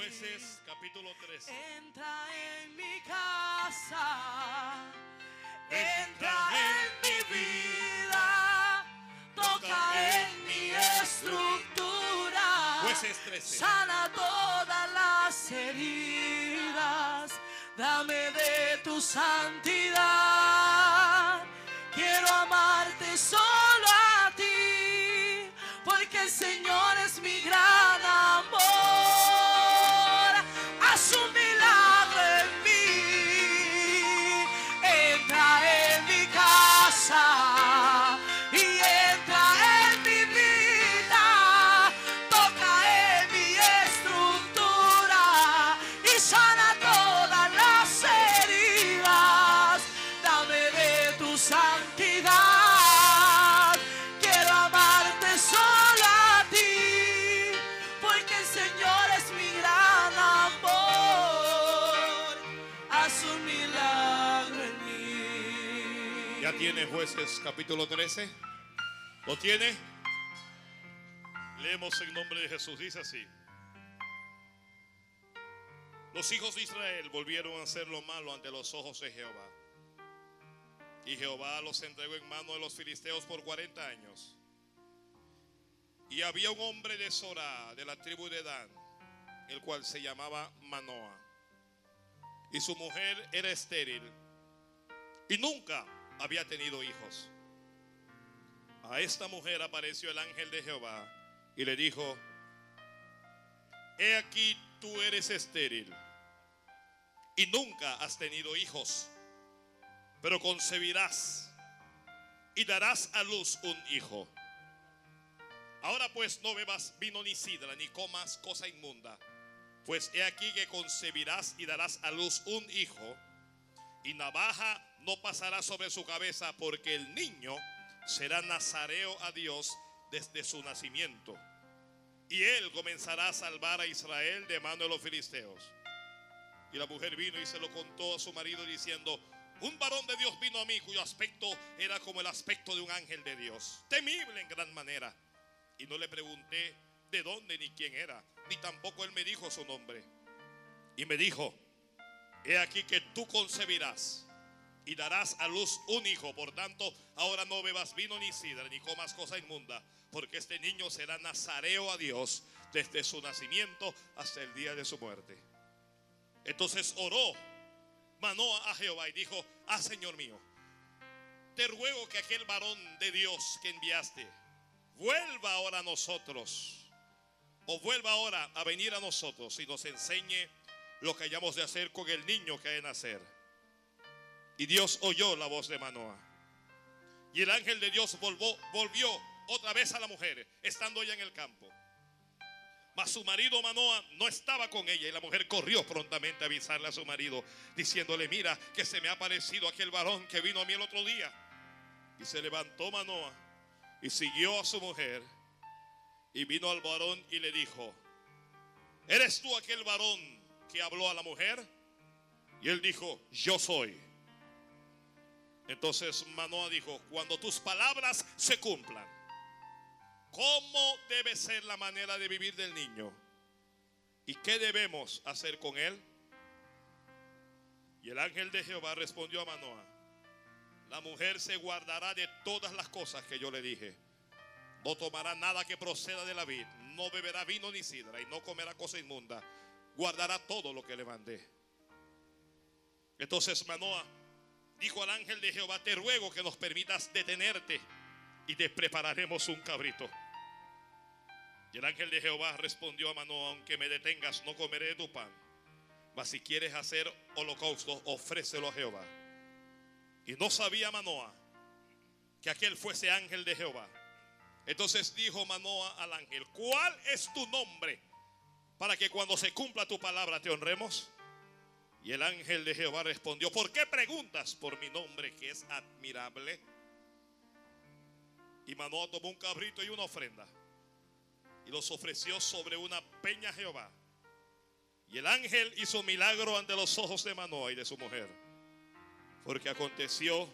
Jueces capítulo 13. Entra en mi casa, entra en mi vida, toca en mi estructura, Jueces 13. sana todas las heridas, dame de tu santidad. Quiero amarte solo a ti, porque el Señor es mi gran amor. Jueces capítulo 13. ¿Lo tiene? Leemos en nombre de Jesús. Dice así. Los hijos de Israel volvieron a hacer lo malo ante los ojos de Jehová. Y Jehová los entregó en mano de los filisteos por 40 años. Y había un hombre de Sorá, de la tribu de Dan, el cual se llamaba Manoa. Y su mujer era estéril. Y nunca había tenido hijos. A esta mujer apareció el ángel de Jehová y le dijo, he aquí tú eres estéril y nunca has tenido hijos, pero concebirás y darás a luz un hijo. Ahora pues no bebas vino ni sidra, ni comas cosa inmunda, pues he aquí que concebirás y darás a luz un hijo, y navaja no pasará sobre su cabeza, porque el niño será nazareo a Dios desde su nacimiento. Y él comenzará a salvar a Israel de mano de los filisteos. Y la mujer vino y se lo contó a su marido diciendo, un varón de Dios vino a mí cuyo aspecto era como el aspecto de un ángel de Dios, temible en gran manera. Y no le pregunté de dónde ni quién era, ni tampoco él me dijo su nombre. Y me dijo, he aquí que tú concebirás y darás a luz un hijo. Por tanto, ahora no bebas vino ni sidra, ni comas cosa inmunda, porque este niño será nazareo a Dios desde su nacimiento hasta el día de su muerte. Entonces oró Manoa a Jehová y dijo, ah Señor mío, te ruego que aquel varón de Dios que enviaste vuelva ahora a nosotros, o vuelva ahora a venir a nosotros y nos enseñe lo que hayamos de hacer con el niño que hay de nacer. Y Dios oyó la voz de Manoa. Y el ángel de Dios volvió, volvió otra vez a la mujer, estando ella en el campo. Mas su marido Manoa no estaba con ella y la mujer corrió prontamente a avisarle a su marido, diciéndole, mira que se me ha parecido aquel varón que vino a mí el otro día. Y se levantó Manoa y siguió a su mujer y vino al varón y le dijo, ¿eres tú aquel varón que habló a la mujer? Y él dijo, yo soy. Entonces Manoa dijo, cuando tus palabras se cumplan, ¿cómo debe ser la manera de vivir del niño? ¿Y qué debemos hacer con él? Y el ángel de Jehová respondió a Manoa, la mujer se guardará de todas las cosas que yo le dije. No tomará nada que proceda de la vid, no beberá vino ni sidra y no comerá cosa inmunda. Guardará todo lo que le mandé. Entonces Manoa dijo al ángel de Jehová, te ruego que nos permitas detenerte y te prepararemos un cabrito. Y el ángel de Jehová respondió a Manoa, aunque me detengas, no comeré de tu pan. Mas si quieres hacer holocausto, ofrécelo a Jehová. Y no sabía Manoa que aquel fuese ángel de Jehová. Entonces dijo Manoa al ángel, ¿cuál es tu nombre? Para que cuando se cumpla tu palabra te honremos. Y el ángel de Jehová respondió, ¿por qué preguntas por mi nombre que es admirable? Y Manoa tomó un cabrito y una ofrenda y los ofreció sobre una peña Jehová. Y el ángel hizo milagro ante los ojos de Manoa y de su mujer. Porque aconteció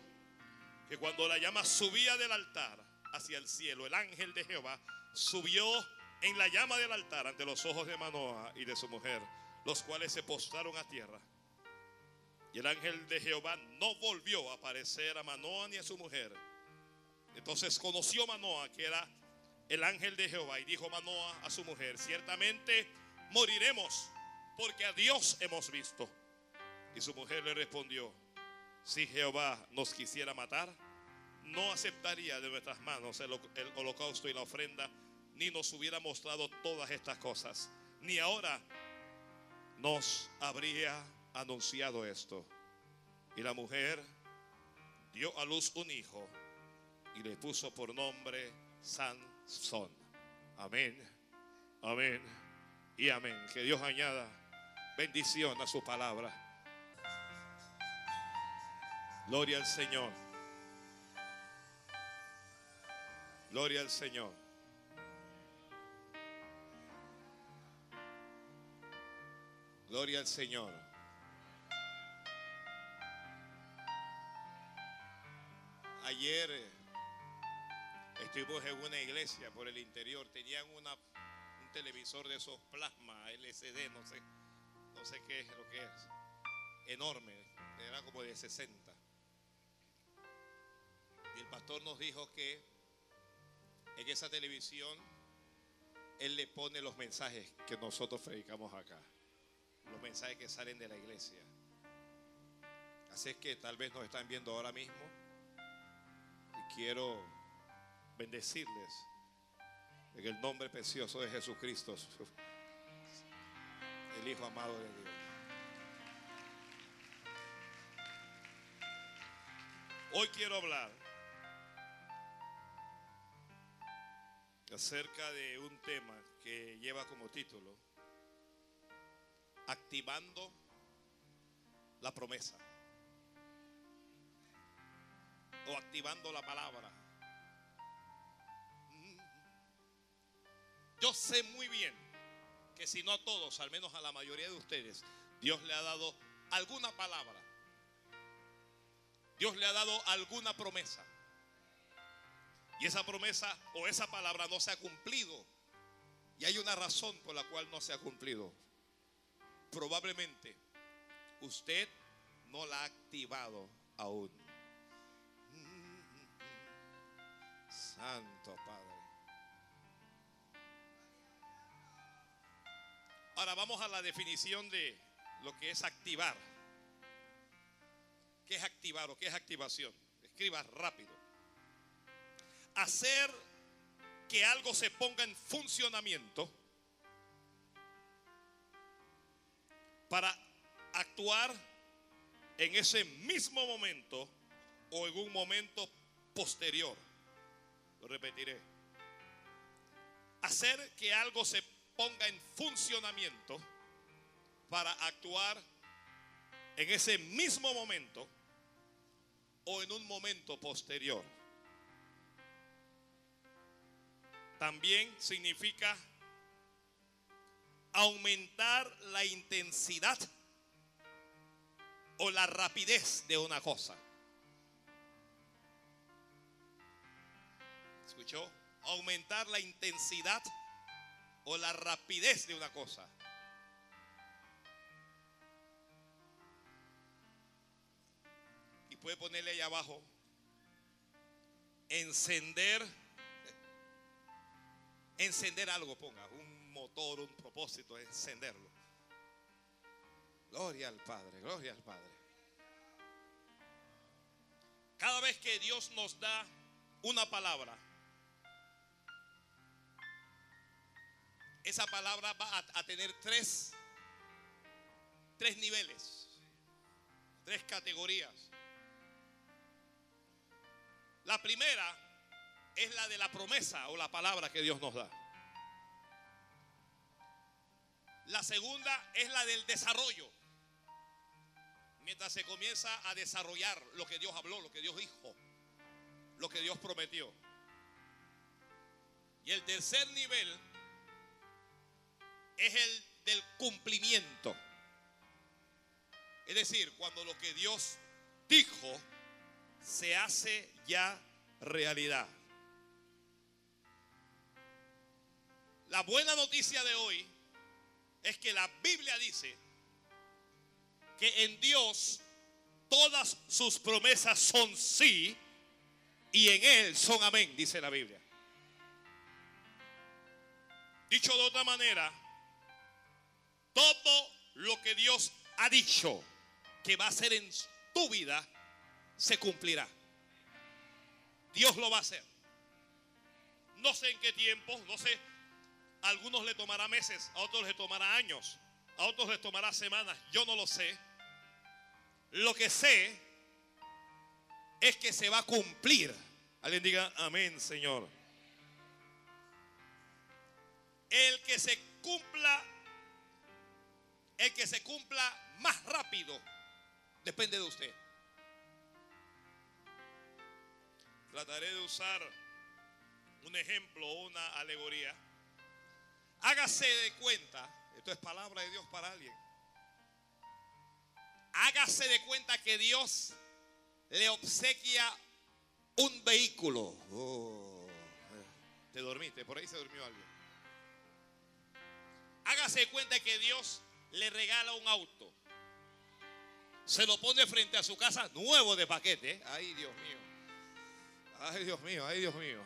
que cuando la llama subía del altar hacia el cielo, el ángel de Jehová subió en la llama del altar ante los ojos de Manoa y de su mujer, los cuales se postraron a tierra. Y el ángel de Jehová no volvió a aparecer a Manoa ni a su mujer. Entonces conoció Manoa que era el ángel de Jehová y dijo Manoa a su mujer, ciertamente moriremos porque a Dios hemos visto. Y su mujer le respondió, si Jehová nos quisiera matar, no aceptaría de nuestras manos el, el holocausto y la ofrenda, ni nos hubiera mostrado todas estas cosas, ni ahora nos habría anunciado esto. Y la mujer dio a luz un hijo y le puso por nombre Sansón. Amén, amén y amén. Que Dios añada bendición a su palabra. Gloria al Señor. Gloria al Señor. Gloria al Señor. Ayer eh, estuvimos en una iglesia por el interior. Tenían un televisor de esos plasma, LCD, no sé, no sé qué es lo que es. Enorme, era como de 60. Y el pastor nos dijo que en esa televisión él le pone los mensajes que nosotros predicamos acá los mensajes que salen de la iglesia. Así es que tal vez nos están viendo ahora mismo quiero bendecirles en el nombre precioso de Jesucristo, el Hijo amado de Dios. Hoy quiero hablar acerca de un tema que lleva como título activando la promesa o activando la palabra. Yo sé muy bien que si no a todos, al menos a la mayoría de ustedes, Dios le ha dado alguna palabra. Dios le ha dado alguna promesa. Y esa promesa o esa palabra no se ha cumplido. Y hay una razón por la cual no se ha cumplido probablemente usted no la ha activado aún. Santo Padre. Ahora vamos a la definición de lo que es activar. ¿Qué es activar o qué es activación? Escriba rápido. Hacer que algo se ponga en funcionamiento para actuar en ese mismo momento o en un momento posterior. Repetiré. Hacer que algo se ponga en funcionamiento para actuar en ese mismo momento o en un momento posterior. También significa aumentar la intensidad o la rapidez de una cosa. ¿Escuchó? Aumentar la intensidad o la rapidez de una cosa. Y puede ponerle ahí abajo, encender, encender algo, ponga, un motor, un propósito, encenderlo. Gloria al Padre, gloria al Padre. Cada vez que Dios nos da una palabra, esa palabra va a, tener tres, tres niveles, tres categorías. La primera es la de la promesa o la palabra que Dios nos da. La segunda es la del desarrollo. Mientras se comienza a desarrollar lo que Dios habló, lo que Dios dijo, lo que Dios prometió. Y el tercer nivel es el del cumplimiento. Es decir, cuando lo que Dios dijo se hace ya realidad. La buena noticia de hoy es que la Biblia dice que en Dios todas sus promesas son sí y en Él son amén, dice la Biblia. Dicho de otra manera, todo lo que Dios ha dicho que va a hacer en tu vida se cumplirá. Dios lo va a hacer. No sé en qué tiempo, no sé. A algunos le tomará meses, a otros le tomará años, a otros les tomará semanas. Yo no lo sé. Lo que sé es que se va a cumplir. Alguien diga amén, Señor. El que se cumpla, el que se cumpla más rápido, depende de usted. Trataré de usar un ejemplo o una alegoría. Hágase de cuenta, esto es palabra de Dios para alguien. Hágase de cuenta que Dios le obsequia un vehículo. Oh, te dormiste, por ahí se durmió alguien. Hágase de cuenta que Dios le regala un auto. Se lo pone frente a su casa nuevo de paquete. Ay, Dios mío. Ay, Dios mío, ay, Dios mío.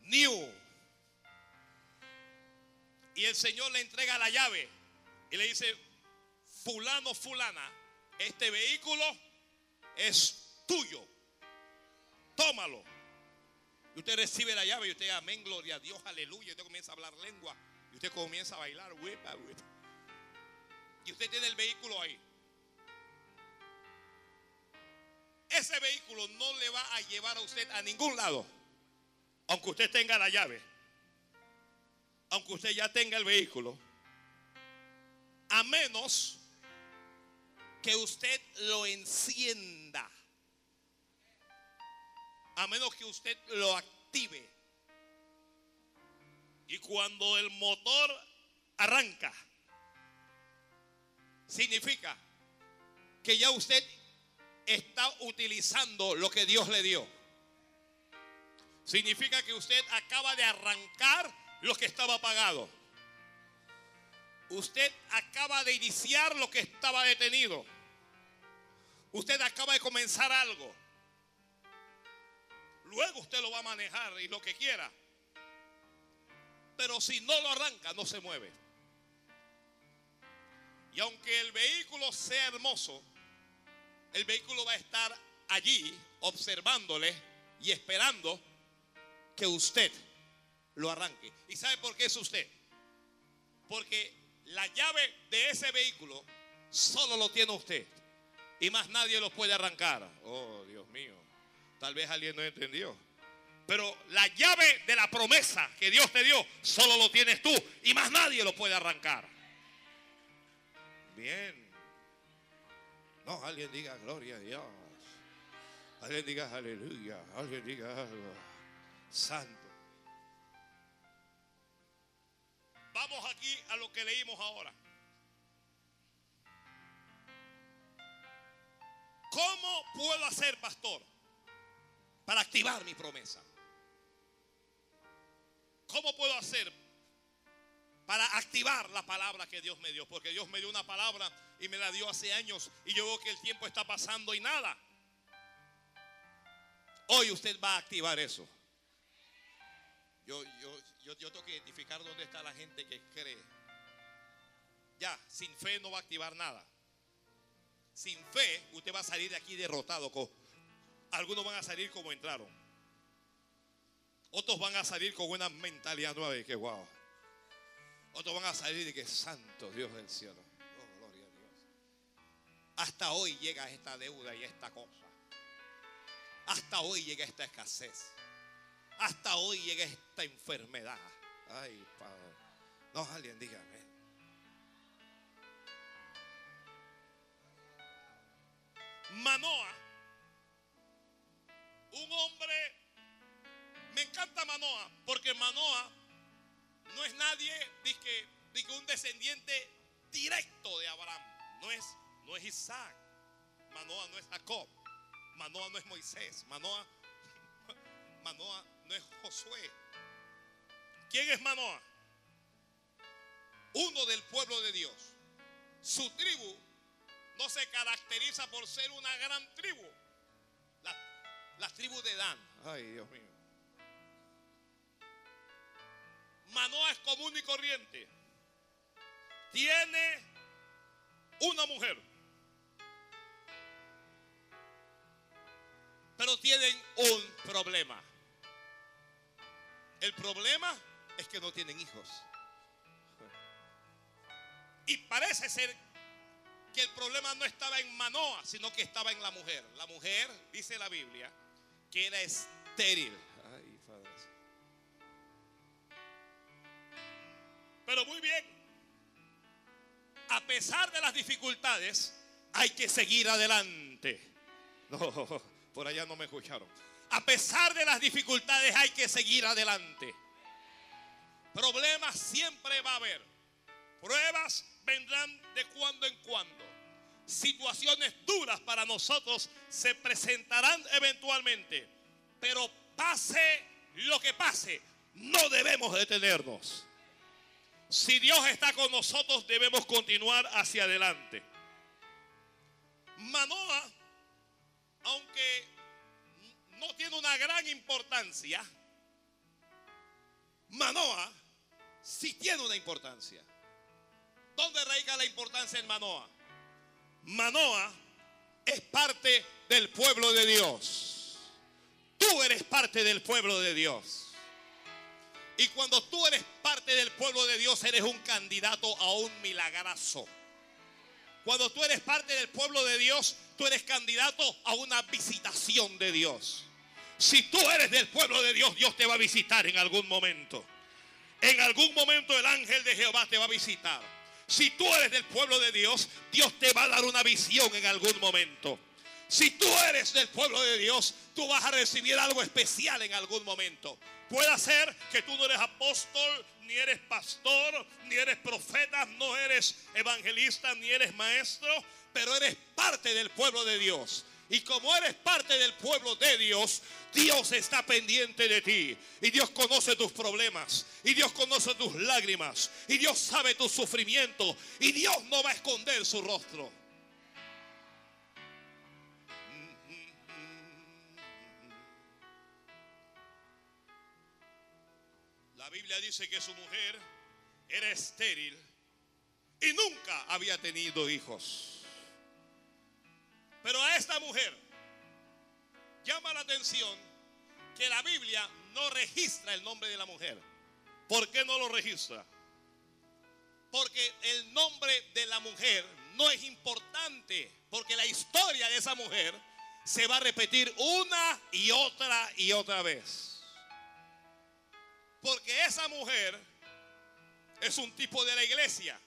New. Y el Señor le entrega la llave y le dice, fulano, fulana, este vehículo es tuyo. Tómalo. Y usted recibe la llave y usted, amén, gloria a Dios, aleluya. Y usted comienza a hablar lengua. Y usted comienza a bailar. Y usted tiene el vehículo ahí. Ese vehículo no le va a llevar a usted a ningún lado. Aunque usted tenga la llave. Aunque usted ya tenga el vehículo. A menos que usted lo encienda. A menos que usted lo active. Y cuando el motor arranca, significa que ya usted está utilizando lo que Dios le dio. Significa que usted acaba de arrancar lo que estaba apagado. Usted acaba de iniciar lo que estaba detenido. Usted acaba de comenzar algo. Luego usted lo va a manejar y lo que quiera. Pero si no lo arranca, no se mueve. Y aunque el vehículo sea hermoso, el vehículo va a estar allí observándole y esperando que usted lo arranque. ¿Y sabe por qué es usted? Porque la llave de ese vehículo solo lo tiene usted. Y más nadie lo puede arrancar. Oh, Dios mío. Tal vez alguien no entendió. Pero la llave de la promesa que Dios te dio solo lo tienes tú. Y más nadie lo puede arrancar. Bien. No, alguien diga gloria a Dios. Alguien diga aleluya. Alguien diga algo. Santo. Vamos aquí a lo que leímos ahora. ¿Cómo puedo hacer, pastor, para activar mi promesa? ¿Cómo puedo hacer para activar la palabra que Dios me dio? Porque Dios me dio una palabra y me la dio hace años y yo veo que el tiempo está pasando y nada. Hoy usted va a activar eso. Yo, yo, yo, yo tengo que identificar dónde está la gente que cree. Ya, sin fe no va a activar nada. Sin fe, usted va a salir de aquí derrotado. Algunos van a salir como entraron. Otros van a salir con una mentalidad nueva wow. Otros van a salir de que santo Dios del cielo. Oh, gloria a Dios. Hasta hoy llega esta deuda y esta cosa. Hasta hoy llega esta escasez. Hasta hoy llega esta enfermedad. Ay, Padre. No, alguien dígame. Manoa, un hombre, me encanta Manoa, porque Manoa no es nadie de que, un descendiente directo de Abraham. No es, no es Isaac. Manoa no es Jacob. Manoa no es Moisés. Manoa, Manoa no es Josué. ¿Quién es Manoa? Uno del pueblo de Dios. Su tribu no se caracteriza por ser una gran tribu. La, la tribu de Dan. Ay, Dios mío. Manoa es común y corriente. Tiene una mujer. Pero tienen un problema. El problema es que no tienen hijos. Y parece ser que el problema no estaba en Manoa, sino que estaba en la mujer. La mujer, dice la Biblia, que era estéril. Pero muy bien, a pesar de las dificultades, hay que seguir adelante. No, por allá no me escucharon. A pesar de las dificultades, hay que seguir adelante. Problemas siempre va a haber. Pruebas vendrán de cuando en cuando. Situaciones duras para nosotros se presentarán eventualmente. Pero pase lo que pase, no debemos detenernos. Si Dios está con nosotros, debemos continuar hacia adelante. Manoa, aunque no tiene una gran importancia, Manoa sí tiene una importancia. ¿Dónde radica la importancia en Manoa? Manoa es parte del pueblo de Dios. Tú eres parte del pueblo de Dios. Y cuando tú eres parte del pueblo de Dios, eres un candidato a un milagrazo. Cuando tú eres parte del pueblo de Dios, tú eres candidato a una visitación de Dios. Si tú eres del pueblo de Dios, Dios te va a visitar en algún momento. En algún momento el ángel de Jehová te va a visitar. Si tú eres del pueblo de Dios, Dios te va a dar una visión en algún momento. Si tú eres del pueblo de Dios, tú vas a recibir algo especial en algún momento. Puede ser que tú no eres apóstol, ni eres pastor, ni eres profeta, no eres evangelista, ni eres maestro, pero eres parte del pueblo de Dios. Y como eres parte del pueblo de Dios, Dios está pendiente de ti. Y Dios conoce tus problemas. Y Dios conoce tus lágrimas. Y Dios sabe tu sufrimiento. Y Dios no va a esconder su rostro. La Biblia dice que su mujer era estéril y nunca había tenido hijos. Pero a esta mujer llama la atención que la Biblia no registra el nombre de la mujer. ¿Por qué no lo registra? Porque el nombre de la mujer no es importante, porque la historia de esa mujer se va a repetir una y otra y otra vez. Porque esa mujer es un tipo de la iglesia.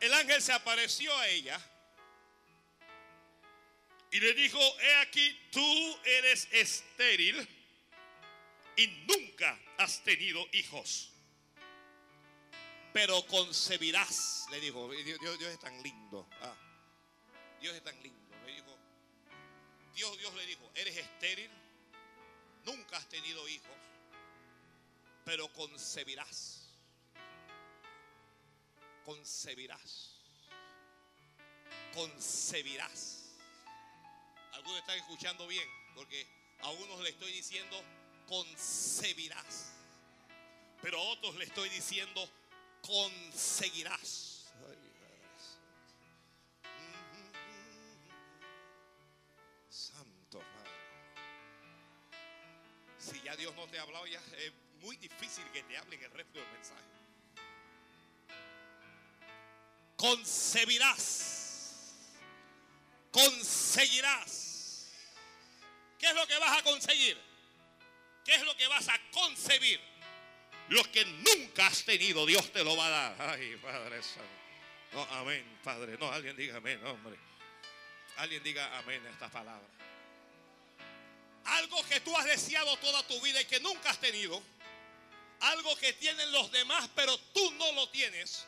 El ángel se apareció a ella y le dijo, he aquí, tú eres estéril y nunca has tenido hijos. Pero concebirás, le dijo, Dios, es tan lindo. Ah, Dios es tan lindo. Le dijo, Dios, Dios le dijo, eres estéril, nunca has tenido hijos pero concebirás. Concebirás. Concebirás. Algunos están escuchando bien, porque a unos le estoy diciendo concebirás, pero a otros le estoy diciendo conseguirás. Santo Padre. Si ya Dios no te ha hablado, ya es muy difícil que te hablen el resto del mensaje. Concebirás. Conseguirás. ¿Qué es lo que vas a conseguir? ¿Qué es lo que vas a concebir? Lo que nunca has tenido, Dios te lo va a dar. Ay, Padre Santo. No, amén, Padre. No, alguien diga amén, hombre. Alguien diga amén a esta palabra. Algo que tú has deseado toda tu vida y que nunca has tenido. Algo que tienen los demás, pero tú no lo tienes.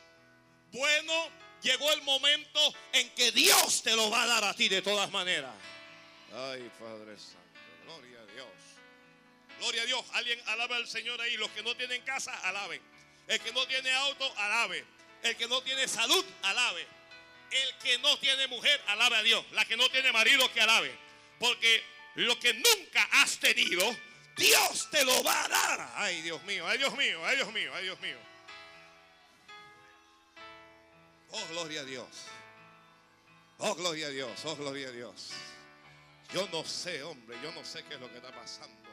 Bueno, llegó el momento en que Dios te lo va a dar a ti de todas maneras. Ay, Padre Santo, gloria a Dios. Gloria a Dios. Alguien alaba al Señor ahí. Los que no tienen casa, alaben. El que no tiene auto, alabe. El que no tiene salud, alabe. El que no tiene mujer, alabe a Dios. La que no tiene marido, que alabe. Porque lo que nunca has tenido, Dios te lo va a dar. Ay, Dios mío, ay, Dios mío, ay, Dios mío, ay, Dios mío. Oh, gloria a Dios. Oh, gloria a Dios, oh, gloria a Dios. Yo no sé, hombre, yo no sé qué es lo que está pasando.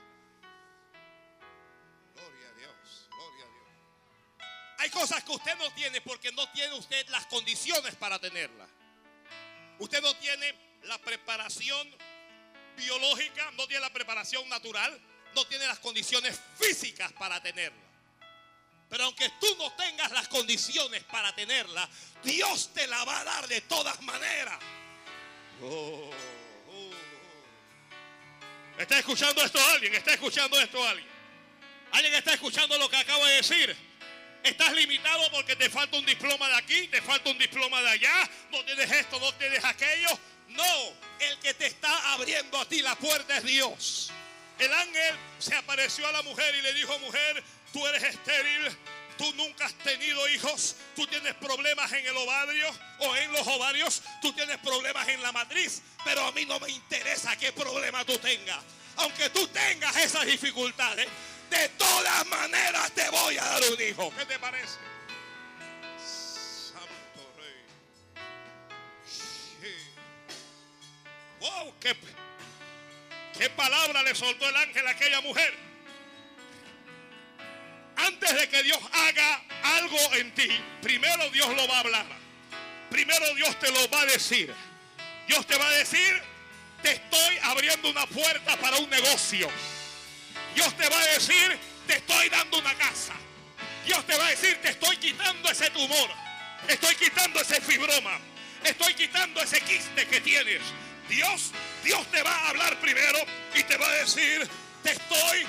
Gloria a Dios, gloria a Dios. Hay cosas que usted no tiene porque no tiene usted las condiciones para tenerlas. Usted no tiene la preparación biológica, no tiene la preparación natural, no tiene las condiciones físicas para tenerla. Pero aunque tú no tengas las condiciones para tenerla, Dios te la va a dar de todas maneras. Oh, oh, oh. ¿Está escuchando esto alguien? ¿Está escuchando esto alguien? ¿Alguien está escuchando lo que acabo de decir? Estás limitado porque te falta un diploma de aquí, te falta un diploma de allá, no tienes esto, no tienes aquello. No, el que te está abriendo a ti la puerta es Dios. El ángel se apareció a la mujer y le dijo, mujer, tú eres estéril, tú nunca has tenido hijos, tú tienes problemas en el ovario o en los ovarios, tú tienes problemas en la matriz, pero a mí no me interesa qué problema tú tengas. Aunque tú tengas esas dificultades, de todas maneras te voy a dar un hijo. ¿Qué te parece? Santo Rey. Wow, qué, qué palabra le soltó el ángel a aquella mujer. Antes de que Dios haga algo en ti, primero Dios lo va a hablar. Primero Dios te lo va a decir. Dios te va a decir, te estoy abriendo una puerta para un negocio. Dios te va a decir, te estoy dando una casa. Dios te va a decir, te estoy quitando ese tumor. Estoy quitando ese fibroma. Estoy quitando ese quiste que tienes. Dios, Dios te va a hablar primero y te va a decir, te estoy,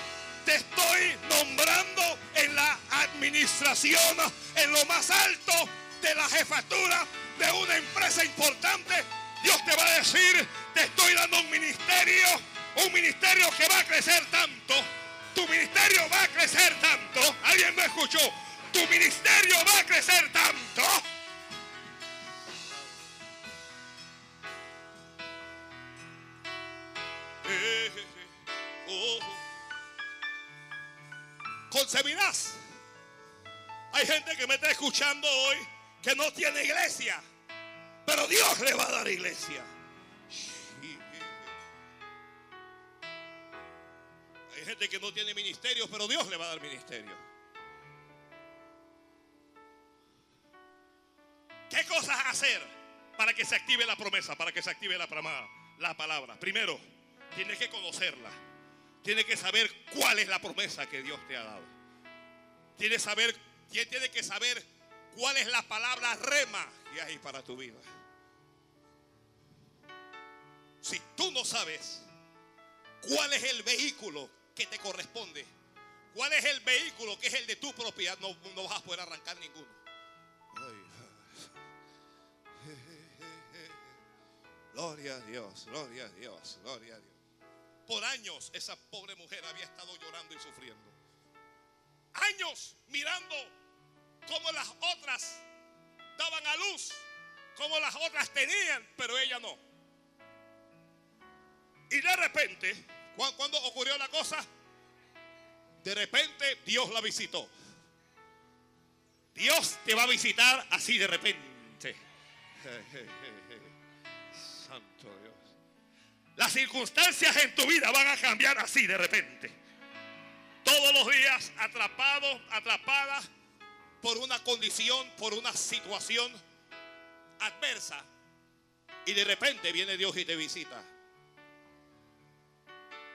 te estoy nombrando en la administración, en lo más alto de la jefatura de una empresa importante. Dios te va a decir, te estoy dando un ministerio, un ministerio que va a crecer tanto. Tu ministerio va a crecer tanto. ¿Alguien me escuchó? Tu ministerio va a crecer tanto. Hay gente que me está escuchando hoy que no tiene iglesia, pero Dios le va a dar iglesia. Hay gente que no tiene ministerio, pero Dios le va a dar ministerio. ¿Qué cosas hacer para que se active la promesa, para que se active la, la palabra? Primero, tienes que conocerla. Tienes que saber cuál es la promesa que Dios te ha dado. Tienes, saber, tiene que saber cuál es la palabra rema que hay para tu vida. Si tú no sabes cuál es el vehículo que te corresponde, cuál es el vehículo que es el de tu propiedad, no, no vas a poder arrancar ninguno. Gloria a Dios, gloria a Dios, gloria a Dios. Por años esa pobre mujer había estado llorando y sufriendo. Años mirando cómo las otras daban a luz, cómo las otras tenían, pero ella no. Y de repente, cuando ocurrió la cosa, de repente Dios la visitó. Dios te va a visitar así de repente. Las circunstancias en tu vida van a cambiar así de repente. Todos los días atrapado, atrapada por una condición, por una situación adversa. Y de repente viene Dios y te visita.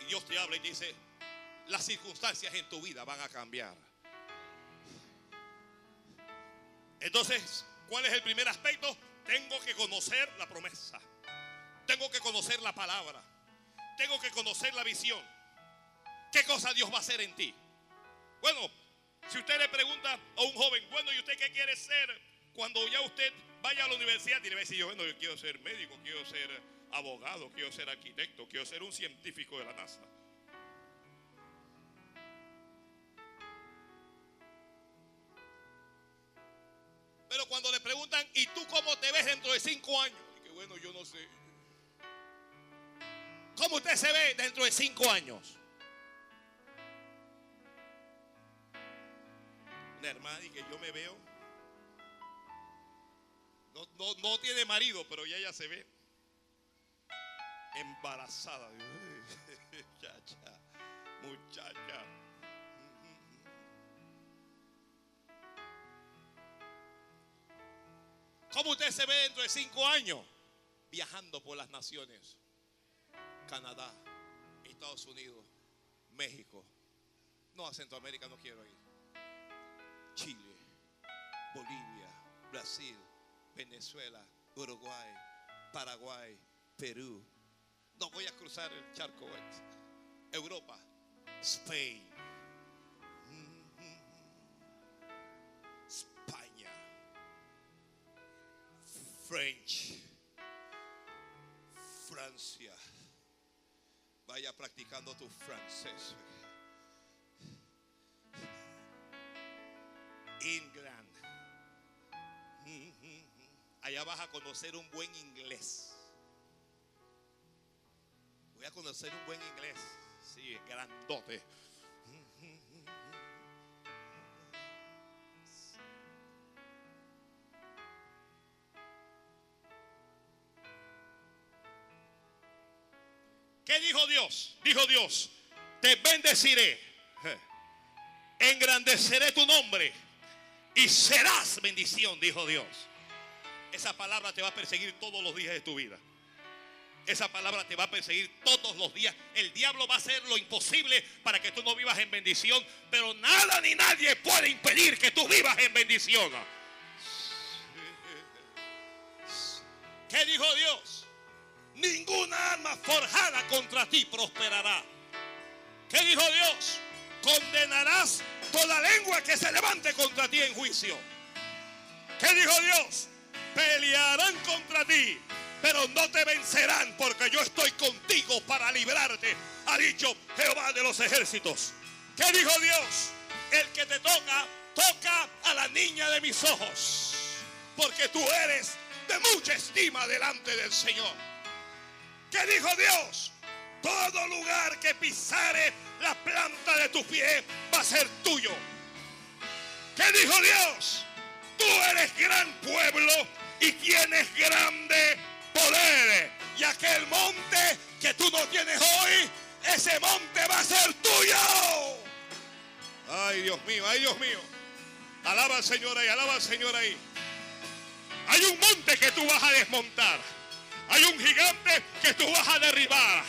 Y Dios te habla y dice, las circunstancias en tu vida van a cambiar. Entonces, ¿cuál es el primer aspecto? Tengo que conocer la promesa. Tengo que conocer la palabra. Tengo que conocer la visión. ¿Qué cosa Dios va a hacer en ti? Bueno, si usted le pregunta a un joven, bueno, ¿y usted qué quiere ser cuando ya usted vaya a la universidad? Y le va a decir, yo, bueno, yo quiero ser médico, quiero ser abogado, quiero ser arquitecto, quiero ser un científico de la NASA. Pero cuando le preguntan, ¿y tú cómo te ves dentro de cinco años? Y que bueno, yo no sé. ¿Cómo usted se ve dentro de cinco años? Una hermana y que yo me veo. No, no, no tiene marido, pero ya ella se ve embarazada. Muchacha, muchacha. ¿Cómo usted se ve dentro de cinco años? Viajando por las naciones. Canadá, Estados Unidos, México. No, a Centroamérica no quiero ir. Chile, Bolivia, Brasil, Venezuela, Uruguay, Paraguay, Perú. No voy a cruzar el charco. Europa, Spain, España, French, Francia. Vaya practicando tu francés. England. Allá vas a conocer un buen inglés. Voy a conocer un buen inglés. Sí, grandote. Dijo Dios? Dijo Dios, te bendeciré, engrandeceré tu nombre y serás bendición, dijo Dios. Esa palabra te va a perseguir todos los días de tu vida. Esa palabra te va a perseguir todos los días. El diablo va a hacer lo imposible para que tú no vivas en bendición, pero nada ni nadie puede impedir que tú vivas en bendición. ¿Qué dijo Dios? Ninguna arma forjada contra ti prosperará. ¿Qué dijo Dios? Condenarás toda lengua que se levante contra ti en juicio. ¿Qué dijo Dios? Pelearán contra ti, pero no te vencerán porque yo estoy contigo para librarte, ha dicho Jehová de los ejércitos. ¿Qué dijo Dios? El que te toca, toca a la niña de mis ojos, porque tú eres de mucha estima delante del Señor. ¿Qué dijo Dios? Todo lugar que pisare la planta de tu pie va a ser tuyo. ¿Qué dijo Dios? Tú eres gran pueblo y tienes grande poder. Y aquel monte que tú no tienes hoy, ese monte va a ser tuyo. Ay, Dios mío, ay, Dios mío. Alaba al Señor ahí, alaba al Señor ahí. Hay un monte que tú vas a desmontar. Hay un gigante que tú vas a derribar.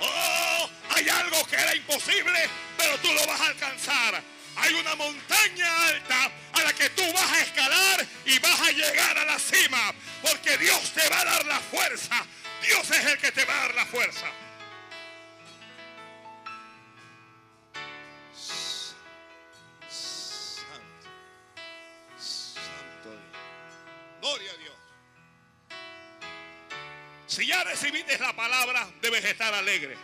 Oh, hay algo que era imposible, pero tú lo vas a alcanzar. Hay una montaña alta a la que tú vas a escalar y vas a llegar a la cima. Porque Dios te va a dar la fuerza. Dios es el que te va a dar la fuerza. Santo. Santo. Gloria a Dios. Si ya recibiste la palabra, debes estar alegre.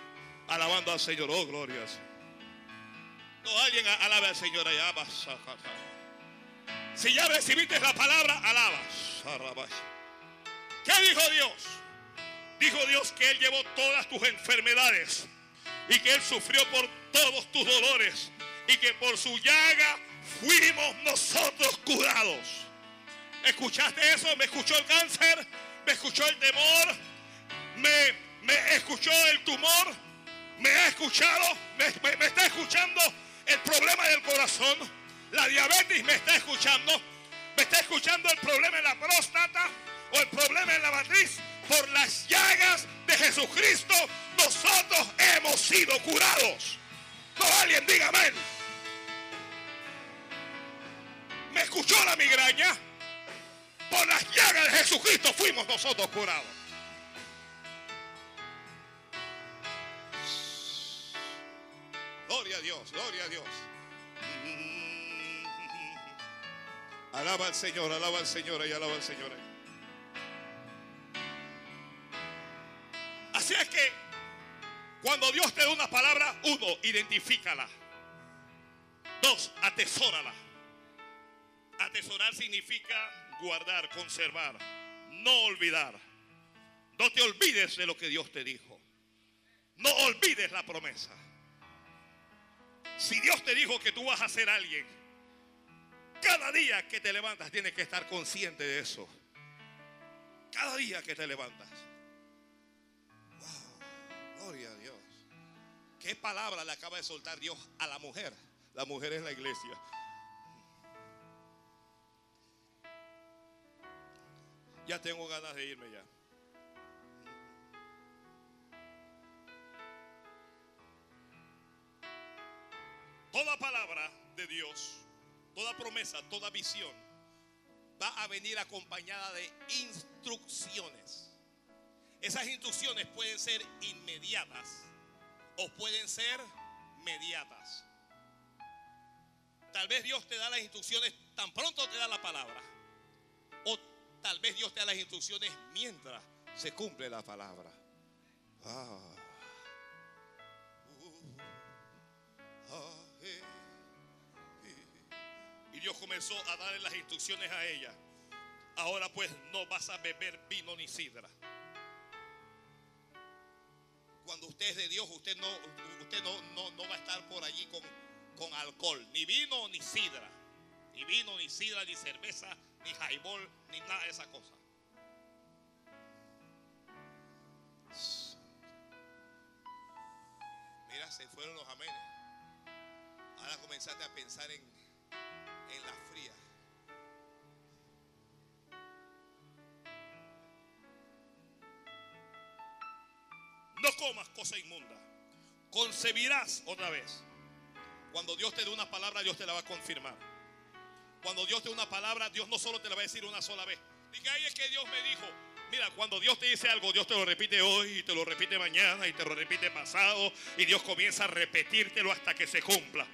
Alabando al Señor. Oh, gloria al Señor. No, alguien alabe al Señor allá. Si ya recibiste la palabra, alaba. ¿Qué dijo Dios? Dijo Dios que Él llevó todas tus enfermedades y que Él sufrió por todos tus dolores y que por su llaga fuimos nosotros curados. ¿Escuchaste eso? ¿Me escuchó el cáncer? ¿Me escuchó el temor? ¿Me, me escuchó el tumor? ¿Me ha escuchado? ¿Me, me, está escuchando el problema del corazón? ¿La diabetes me está escuchando? ¿Me está escuchando el problema en la próstata? ¿O el problema en la matriz? Por las llagas de Jesucristo nosotros hemos sido curados. No alguien diga amén. ¿Me escuchó la migraña? Por las llagas de Jesucristo fuimos nosotros curados. Gloria a Dios, gloria a Dios. Alaba al Señor, alaba al Señor y alaba al Señor. Así es que cuando Dios te da una palabra, uno, identifícala. Dos, atesórala. Atesorar significa guardar, conservar, no olvidar. No te olvides de lo que Dios te dijo. No olvides la promesa. Si Dios te dijo que tú vas a ser alguien, cada día que te levantas tienes que estar consciente de eso. Cada día que te levantas. Wow, gloria a Dios. ¿Qué palabra le acaba de soltar Dios a la mujer? La mujer es la iglesia. Ya tengo ganas de irme ya. Toda palabra de Dios, toda promesa, toda visión va a venir acompañada de instrucciones. Esas instrucciones pueden ser inmediatas o pueden ser mediatas. Tal vez Dios te da las instrucciones tan pronto te da la palabra. O tal vez Dios te da las instrucciones mientras se cumple la palabra. Ah. Y Dios comenzó a darle las instrucciones a ella. Ahora pues no vas a beber vino ni sidra. Cuando usted es de Dios, usted no, usted no, no, va a estar por allí con, con alcohol, ni vino ni sidra, ni vino ni sidra, ni cerveza, ni highball, ni nada de esa cosa. Mira, se fueron los amenes. Ahora comenzaste a pensar en, en la fría. No comas cosa inmunda. Concebirás otra vez. Cuando Dios te dé una palabra, Dios te la va a confirmar. Cuando Dios te dé una palabra, Dios no solo te la va a decir una sola vez. Diga, ahí es que Dios me dijo. Mira, cuando Dios te dice algo, Dios te lo repite hoy y te lo repite mañana y te lo repite pasado y Dios comienza a repetírtelo hasta que se cumpla.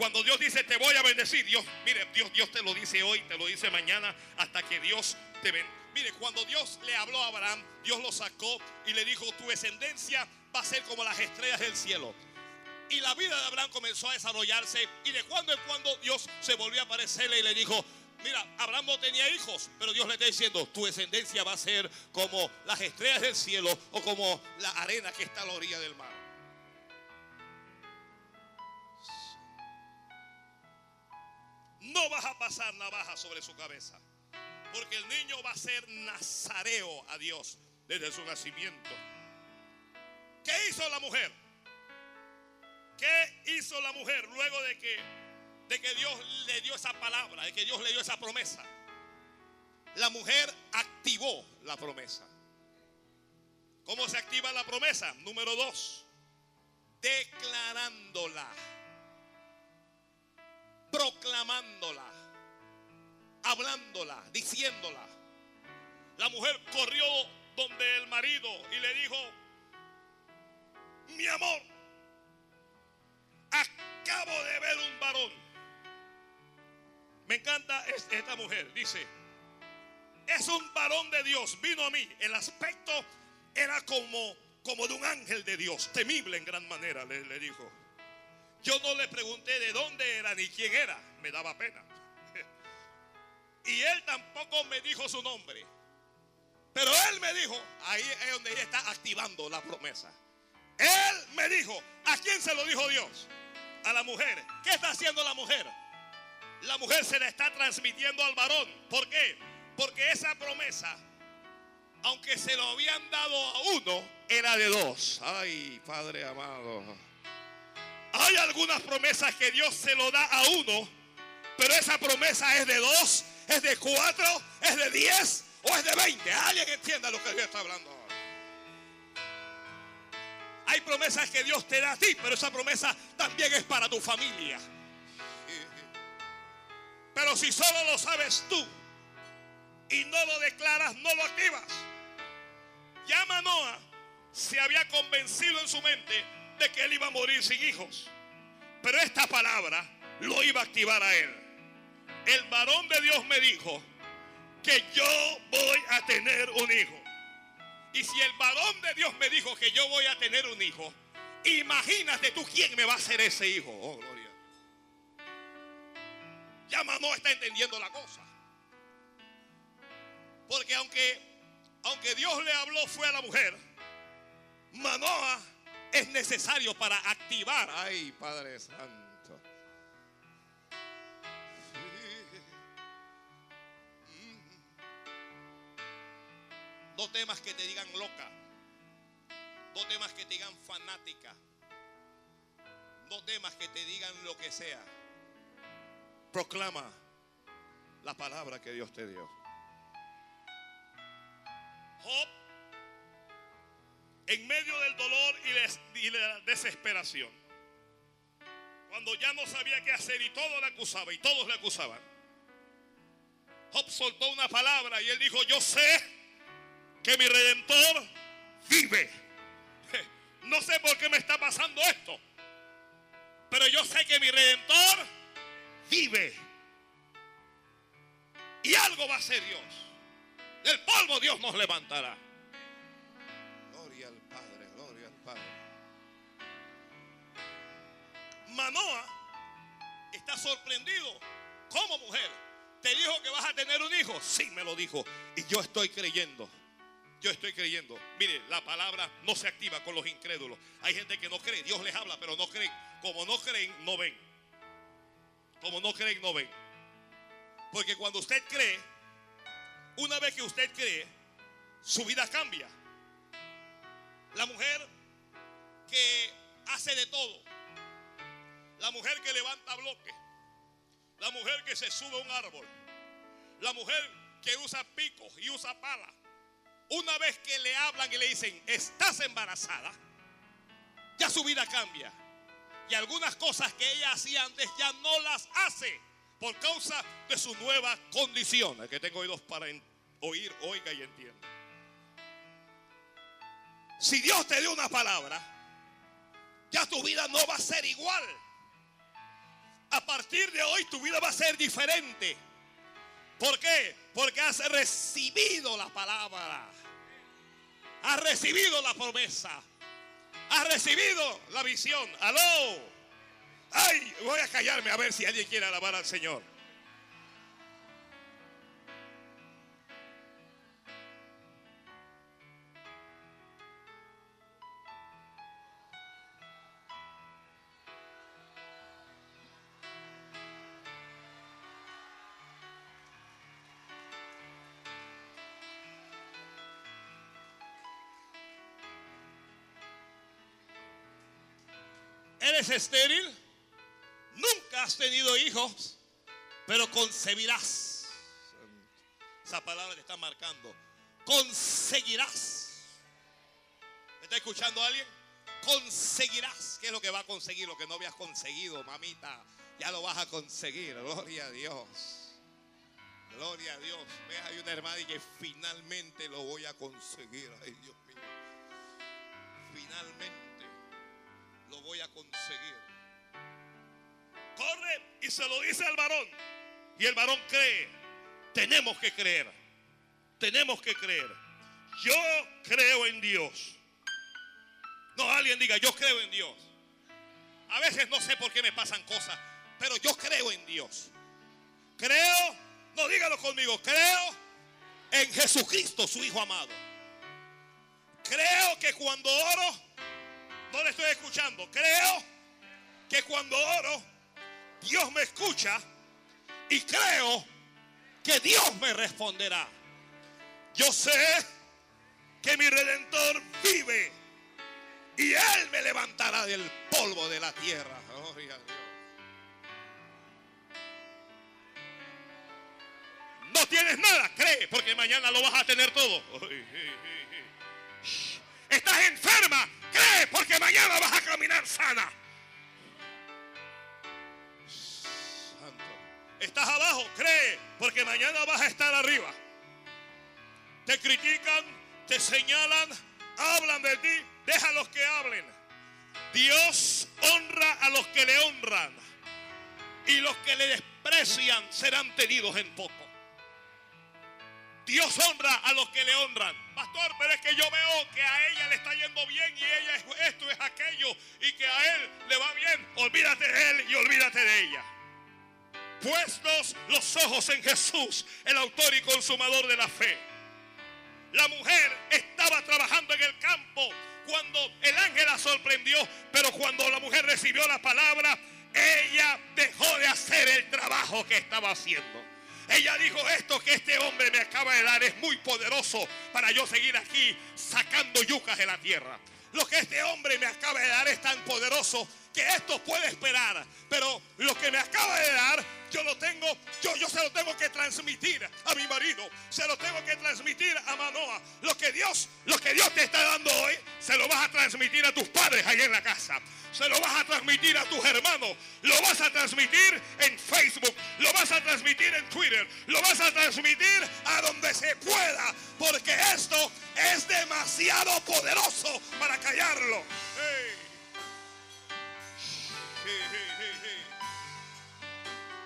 Cuando Dios dice te voy a bendecir, Dios, mire, Dios, Dios te lo dice hoy, te lo dice mañana, hasta que Dios te bendiga. Mire, cuando Dios le habló a Abraham, Dios lo sacó y le dijo, tu descendencia va a ser como las estrellas del cielo. Y la vida de Abraham comenzó a desarrollarse y de cuando en cuando Dios se volvió a aparecerle y le dijo, mira, Abraham no tenía hijos, pero Dios le está diciendo, tu descendencia va a ser como las estrellas del cielo o como la arena que está a la orilla del mar. No vas a pasar navaja sobre su cabeza. Porque el niño va a ser nazareo a Dios desde su nacimiento. ¿Qué hizo la mujer? ¿Qué hizo la mujer luego de que, de que Dios le dio esa palabra, de que Dios le dio esa promesa? La mujer activó la promesa. ¿Cómo se activa la promesa? Número dos, declarándola, proclamándola hablándola, diciéndola. La mujer corrió donde el marido y le dijo, mi amor, acabo de ver un varón. Me encanta esta mujer, dice, es un varón de Dios, vino a mí, el aspecto era como, como de un ángel de Dios, temible en gran manera, le, le dijo. Yo no le pregunté de dónde era ni quién era, me daba pena. Y él tampoco me dijo su nombre. Pero él me dijo, ahí es donde ella está activando la promesa. Él me dijo, ¿a quién se lo dijo Dios? A la mujer. ¿Qué está haciendo la mujer? La mujer se le está transmitiendo al varón. ¿Por qué? Porque esa promesa, aunque se lo habían dado a uno, era de dos. Ay, Padre amado. Hay algunas promesas que Dios se lo da a uno, pero esa promesa es de dos ¿Es de cuatro? ¿Es de diez? ¿O es de veinte? ¿Alguien entienda lo que Dios está hablando? Hay promesas que Dios te da a ti, pero esa promesa también es para tu familia. Pero si solo lo sabes tú y no lo declaras, no lo activas. Ya Manoa se había convencido en su mente de que él iba a morir sin hijos. Pero esta palabra lo iba a activar a él el varón de Dios me dijo que yo voy a tener un hijo. Y si el varón de Dios me dijo que yo voy a tener un hijo, imagínate tú quién me va a hacer ese hijo. Oh, gloria. Ya no está entendiendo la cosa. Porque aunque, aunque Dios le habló fue a la mujer, Manoa es necesario para activar. Ay, Padre Santo. No temas que te digan loca. No temas que te digan fanática. No temas que te digan lo que sea. Proclama la palabra que Dios te dio. Job, en medio del dolor y de la desesperación, cuando ya no sabía qué hacer y todo le acusaba y todos le acusaban, Job soltó una palabra y él dijo, yo sé que mi redentor vive. No sé por qué me está pasando esto, pero yo sé que mi redentor vive. Y algo va a ser Dios. Del polvo Dios nos levantará. Manoa está sorprendido. Como mujer, ¿te dijo que vas a tener un hijo? Sí, me lo dijo. Y yo estoy creyendo. Yo estoy creyendo. Mire, la palabra no se activa con los incrédulos. Hay gente que no cree. Dios les habla, pero no creen. Como no creen, no ven. Como no creen, no ven. Porque cuando usted cree, una vez que usted cree, su vida cambia. La mujer que hace de todo. La mujer que levanta bloques. La mujer que se sube a un árbol. La mujer que usa picos y usa palas. Una vez que le hablan y le dicen, estás embarazada, ya su vida cambia. Y algunas cosas que ella hacía antes ya no las hace por causa de su nueva condición. El que tengo oídos para oír, oiga y entienda. Si Dios te dio una palabra, ya tu vida no va a ser igual. A partir de hoy tu vida va a ser diferente. ¿Por qué? Porque has recibido la palabra. Has recibido la promesa. Has recibido la visión. Aló. Ay, voy a callarme a ver si alguien quiere alabar al Señor. Estéril? Nunca has tenido hijos, pero concebirás. Esa palabra que está marcando. Conseguirás. ¿Me está escuchando alguien? Conseguirás. ¿Qué es lo que va a conseguir? Lo que no habías conseguido, mamita. Ya lo vas a conseguir. Gloria a Dios. Gloria a Dios. Ve, hay una hermana y que finalmente lo voy a conseguir. Ay, Dios mío. Finalmente lo voy a conseguir corre y se lo dice al varón. Y el varón cree. Tenemos que creer. Tenemos que creer. Yo creo en Dios. No, alguien diga, yo creo en Dios. A veces no sé por qué me pasan cosas, pero yo creo en Dios. Creo, no dígalo conmigo, creo en Jesucristo, su Hijo amado. Creo que cuando oro, no le estoy escuchando, creo que cuando oro, Dios me escucha y creo que Dios me responderá. Yo sé que mi redentor vive y Él me levantará del polvo de la tierra. No tienes nada, cree, porque mañana lo vas a tener todo. Estás enferma, cree, porque mañana vas a caminar sana. Estás abajo, cree, porque mañana vas a estar arriba. Te critican, te señalan, hablan de ti, déjalos que hablen. Dios honra a los que le honran y los que le desprecian serán tenidos en poco. Dios honra a los que le honran. Pastor, pero es que yo veo que a ella le está yendo bien y ella es esto, es aquello y que a él le va bien. Olvídate de él y olvídate de ella puestos los ojos en Jesús, el autor y consumador de la fe. La mujer estaba trabajando en el campo cuando el ángel la sorprendió, pero cuando la mujer recibió la palabra, ella dejó de hacer el trabajo que estaba haciendo. Ella dijo, esto que este hombre me acaba de dar es muy poderoso para yo seguir aquí sacando yucas de la tierra. Lo que este hombre me acaba de dar es tan poderoso que esto puede esperar. Pero lo que me acaba de dar, yo lo tengo, yo, yo se lo tengo que transmitir a mi marido. Se lo tengo que transmitir a Manoa. Lo que Dios, lo que Dios te está dando hoy, se lo vas a transmitir a tus padres ahí en la casa se lo vas a transmitir a tus hermanos, lo vas a transmitir en Facebook, lo vas a transmitir en Twitter, lo vas a transmitir a donde se pueda, porque esto es demasiado poderoso para callarlo.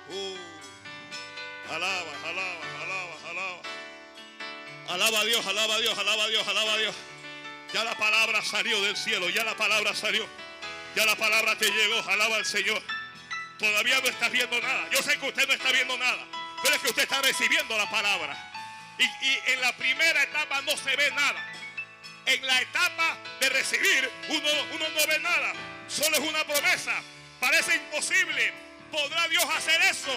Uh. alaba, alaba, alaba, alaba. Alaba a Dios, alaba a Dios, alaba a Dios, alaba a Dios. Ya la palabra salió del cielo, ya la palabra salió. Ya la palabra te llegó, alaba al Señor. Todavía no estás viendo nada. Yo sé que usted no está viendo nada, pero es que usted está recibiendo la palabra. Y, en la primera etapa no se ve nada. En la etapa de recibir uno, uno no ve nada. Solo es una promesa. Parece imposible. ¿Podrá Dios hacer eso?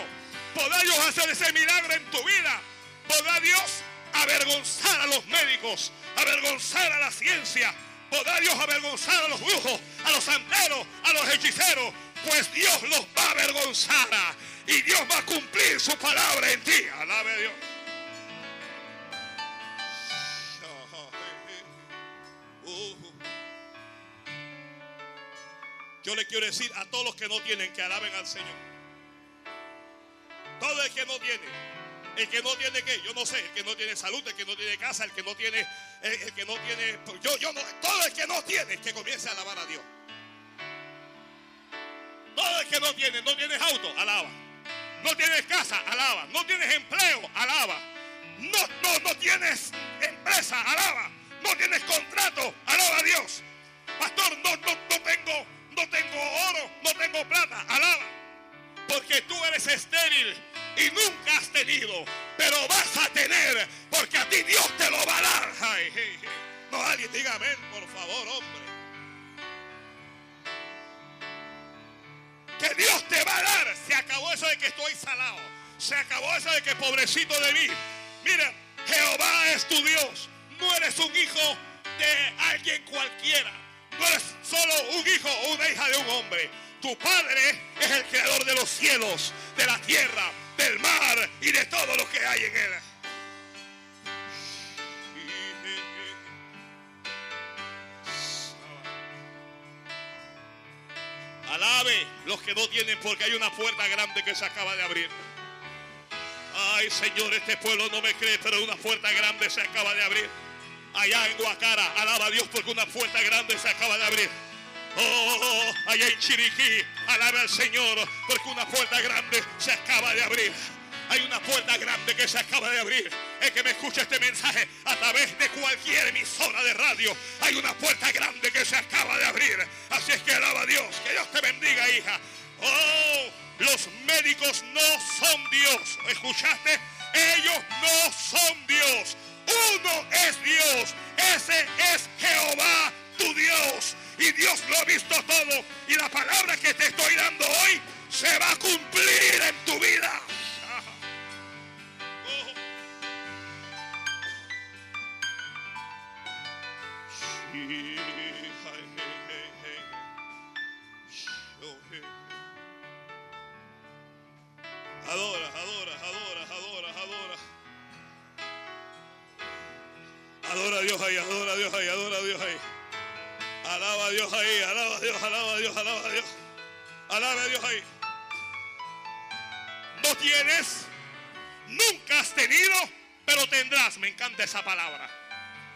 ¿Podrá Dios hacer ese milagro en tu vida? ¿Podrá Dios avergonzar a los médicos? Avergonzar a la ciencia? ¿Podrá Dios avergonzar a los brujos, a los santeros, a los hechiceros? Pues Dios los va a avergonzar y Dios va a cumplir su palabra en ti. Alabe a Dios. Yo le quiero decir a todos los que no tienen que alaben al Señor. Todo el que no tiene el que no tiene qué, yo no sé, el que no tiene salud, el que no tiene casa, el que no tiene, el, que no tiene, yo, yo no, todo el que no tiene, que comience a alabar a Dios. Todo el que no tiene, no tienes auto, alaba. No tienes casa, alaba. No tienes empleo, alaba. No, no, no tienes empresa, alaba. No tienes contrato, alaba a Dios. Pastor, no, no, no tengo, no tengo oro, no tengo plata, alaba. Porque tú eres estéril y nunca has tenido, pero vas a tener, porque a ti Dios te lo va a dar. No, alguien diga amén, por favor, hombre. Que Dios te va a dar. Se acabó eso de que estoy salado. Se acabó eso de que pobrecito de mí. Mira, Jehová es tu Dios. No eres un hijo de alguien cualquiera. No eres solo un hijo o una hija de un hombre. Tu Padre es el creador de los cielos, de la tierra, del mar y de todo lo que hay en él. Alabe los que no tienen porque hay una puerta grande que se acaba de abrir. Ay Señor, este pueblo no me cree, pero una puerta grande se acaba de abrir. Allá en Guacara, alaba a Dios porque una puerta grande se acaba de abrir. Oh, allá en Chiriquí, alabe al Señor, porque una puerta grande se acaba de abrir. Hay una puerta grande que se acaba de abrir. Es que me escucha este mensaje a través de cualquier emisora de radio. Hay una puerta grande que se acaba de abrir. Así es que alaba a Dios. Que Dios te bendiga, hija. Oh, los médicos no son Dios. ¿Escuchaste? Ellos no son Dios. Uno es Dios. Ese es Jehová, tu Dios y Dios lo ha visto todo. Y la palabra que te estoy dando hoy se va a cumplir en tu vida. Adora, adora, adora, adora, adora. Adora a Dios ahí, adora a Dios ahí, adora a Dios ahí. Alaba a Dios ahí, alaba a Dios, alaba a Dios, alaba a Dios. Alaba a Dios ahí. No tienes, nunca has tenido, pero tendrás. Me encanta esa palabra.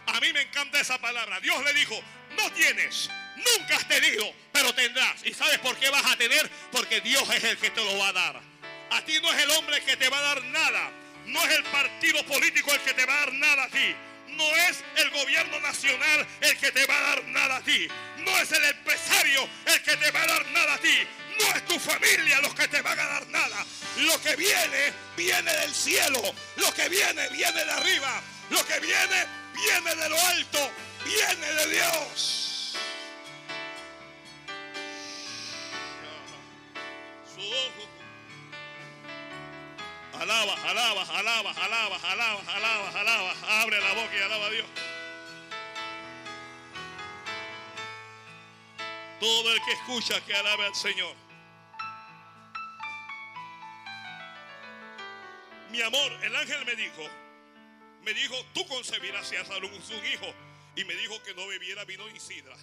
A mí me encanta esa palabra. Dios le dijo, no tienes, nunca has tenido, pero tendrás. ¿Y sabes por qué vas a tener? Porque Dios es el que te lo va a dar. A ti no es el hombre que te va a dar nada. No es el partido político el que te va a dar nada a ti. No es gobierno nacional el que te va a dar nada a ti. No es el empresario el que te va a dar nada a ti. No es tu familia los que te van a dar nada. Lo que viene, viene del cielo. Lo que viene, viene de arriba. Lo que viene, viene de lo alto, viene de Dios. Alaba, alaba, alaba, alaba, alaba, alaba, alaba. Abre la boca y alaba a Dios. Todo el que escucha que alabe al Señor. Mi amor, el ángel me dijo, me dijo, tú concebirás y a un hijo. Y me dijo que no bebiera vino y sidra.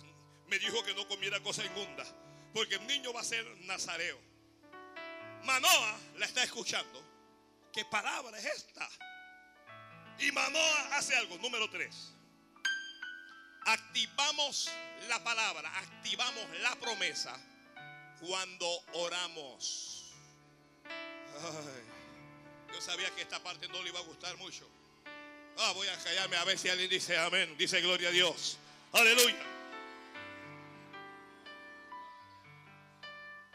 Me dijo que no comiera cosa inmunda. Porque el niño va a ser nazareo. Manoa la está escuchando. ¿Qué palabra es esta? Y Manoa hace algo. Número tres. Activamos la palabra, activamos la promesa cuando oramos. yo sabía que esta parte no le iba a gustar mucho. Ah, voy a callarme a ver si alguien dice amén. Dice gloria a Dios. Aleluya.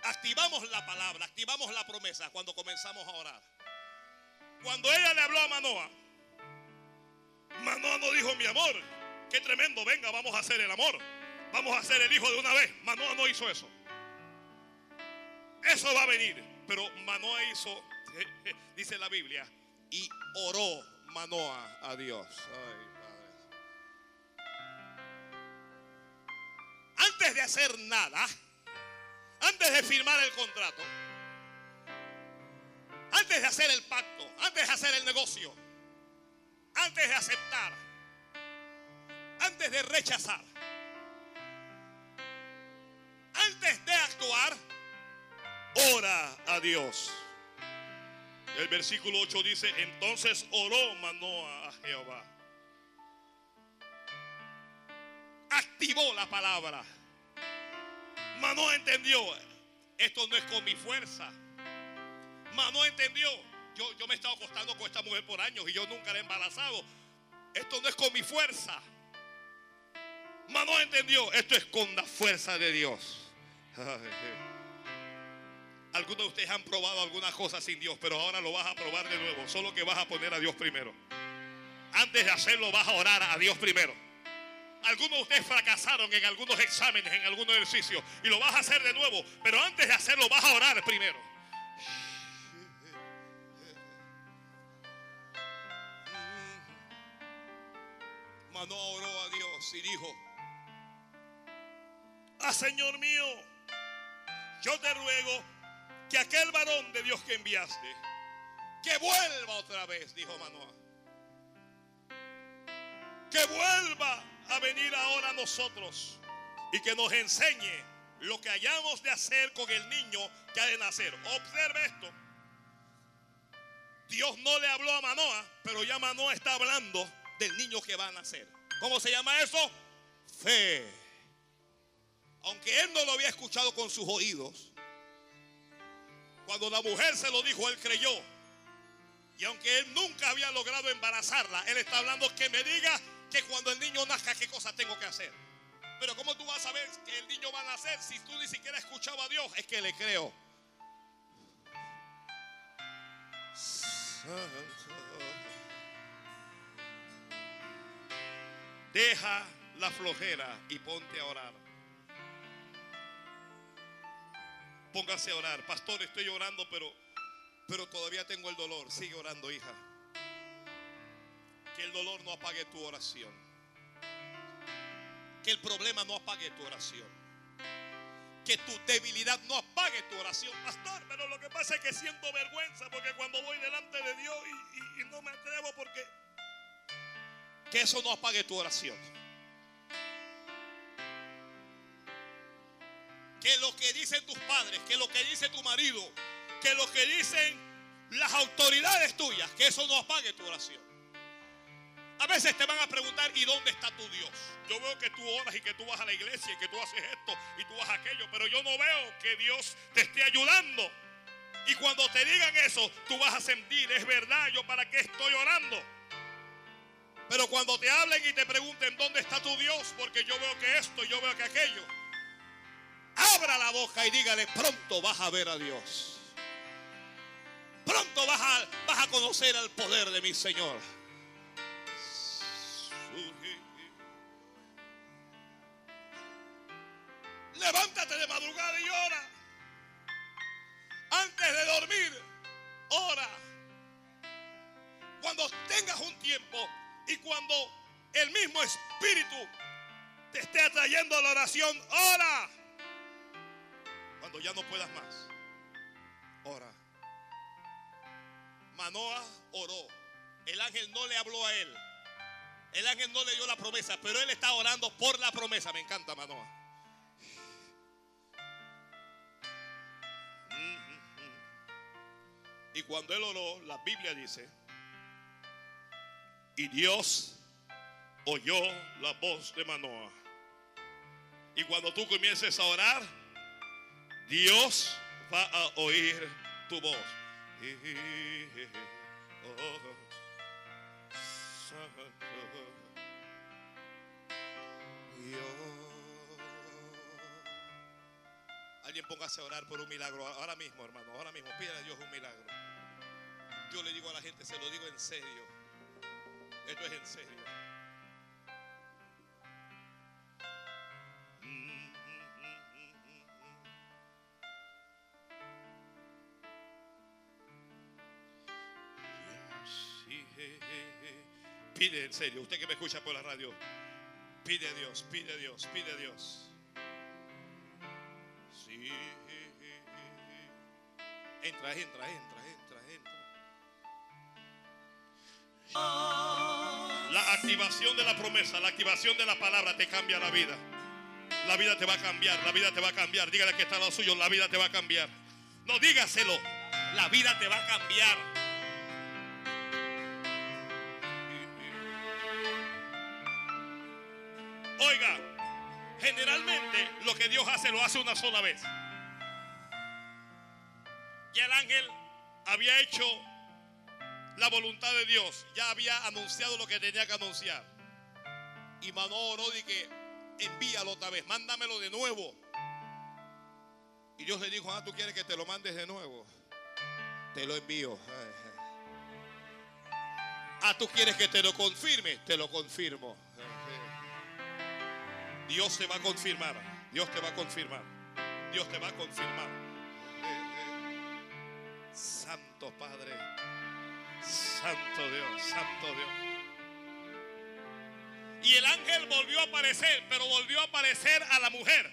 Activamos la palabra, activamos la promesa cuando comenzamos a orar. Cuando ella le habló a Manoa, Manoa no dijo, mi amor, qué tremendo, venga, vamos a hacer el amor. Vamos a hacer el hijo de una vez. Manoa no hizo eso. Eso va a venir. Pero Manoa hizo, dice la Biblia, y oró Manoa a Dios. Antes de hacer nada, antes de firmar el contrato, antes de hacer el pacto, antes de hacer el negocio, antes de aceptar, antes de rechazar, antes de actuar, ora a Dios. El versículo 8 dice, entonces oró Manoa a Jehová. Activó la palabra. Manoa entendió, esto no es con mi fuerza, no entendió. Yo, yo me he estado acostando con esta mujer por años y yo nunca la he embarazado. Esto no es con mi fuerza. Mano entendió. Esto es con la fuerza de Dios. Algunos de ustedes han probado algunas cosas sin Dios, pero ahora lo vas a probar de nuevo. Solo que vas a poner a Dios primero. Antes de hacerlo, vas a orar a Dios primero. Algunos de ustedes fracasaron en algunos exámenes, en algunos ejercicios, y lo vas a hacer de nuevo. Pero antes de hacerlo, vas a orar primero. no oró a Dios y dijo, ah Señor mío, yo te ruego que aquel varón de Dios que enviaste, que vuelva otra vez, dijo Manoah. Que vuelva a venir ahora a nosotros y que nos enseñe lo que hayamos de hacer con el niño que ha de nacer. Observe esto. Dios no le habló a Manoah, pero ya Manoah está hablando del niño que va a nacer. ¿Cómo se llama eso? Fe. Aunque él no lo había escuchado con sus oídos, cuando la mujer se lo dijo, él creyó. Y aunque él nunca había logrado embarazarla, él está hablando que me diga que cuando el niño nazca, qué cosa tengo que hacer. Pero ¿cómo tú vas a saber que el niño va a nacer si tú ni siquiera has escuchado a Dios? Es que le creo. Deja la flojera y ponte a orar. Póngase a orar. Pastor, estoy orando, pero, pero todavía tengo el dolor. Sigue orando, hija. Que el dolor no apague tu oración. Que el problema no apague tu oración. Que tu debilidad no apague tu oración. Pastor, pero lo que pasa es que siento vergüenza porque cuando voy delante de Dios y, y no me atrevo porque que eso no apague tu oración. Que lo que dicen tus padres, que lo que dice tu marido, que lo que dicen las autoridades tuyas, que eso no apague tu oración. A veces te van a preguntar, ¿y dónde está tu Dios? Yo veo que tú oras y que tú vas a la iglesia y que tú haces esto y tú haces aquello, pero yo no veo que Dios te esté ayudando. Y cuando te digan eso, tú vas a sentir, es verdad, yo para qué estoy orando. Pero cuando te hablen y te pregunten dónde está tu Dios, porque yo veo que esto, yo veo que aquello, abra la boca y dígale, pronto vas a ver a Dios. Pronto vas a, vas a conocer al poder de mi Señor. Levántate de madrugada y ora. Antes de dormir, ora. Cuando tengas un tiempo y cuando el mismo Espíritu te esté atrayendo a la oración, ora. Cuando ya no puedas más, ora. Manoa oró. El ángel no le habló a él. El ángel no le dio la promesa, pero él está orando por la promesa. Me encanta Manoa. Y cuando él oró, la Biblia dice, y Dios oyó la voz de Manoa. Y cuando tú comiences a orar, Dios va a oír tu voz. Alguien póngase a orar por un milagro ahora mismo, hermano. Ahora mismo, pídele a Dios un milagro. Yo le digo a la gente, se lo digo en serio. Esto es en serio. Pide en serio, usted que me escucha por la radio, pide a Dios, pide a Dios, pide a Dios. Sí. Entra, entra, entra, entra, entra. La activación de la promesa, la activación de la palabra te cambia la vida. La vida te va a cambiar, la vida te va a cambiar. Dígale que está lo suyo, la vida te va a cambiar. No dígaselo, la vida te va a cambiar. Una sola vez. Y el ángel había hecho la voluntad de Dios, ya había anunciado lo que tenía que anunciar. Y Manoa oró y que envíalo otra vez, mándamelo de nuevo. Y Dios le dijo, ah, tú quieres que te lo mandes de nuevo. Te lo envío. Ah, tú quieres que te lo confirme, te lo confirmo. Dios te va a confirmar. Dios te va a confirmar. Dios te va a confirmar. Santo Padre. Santo Dios. Santo Dios. Y el ángel volvió a aparecer, pero volvió a aparecer a la mujer.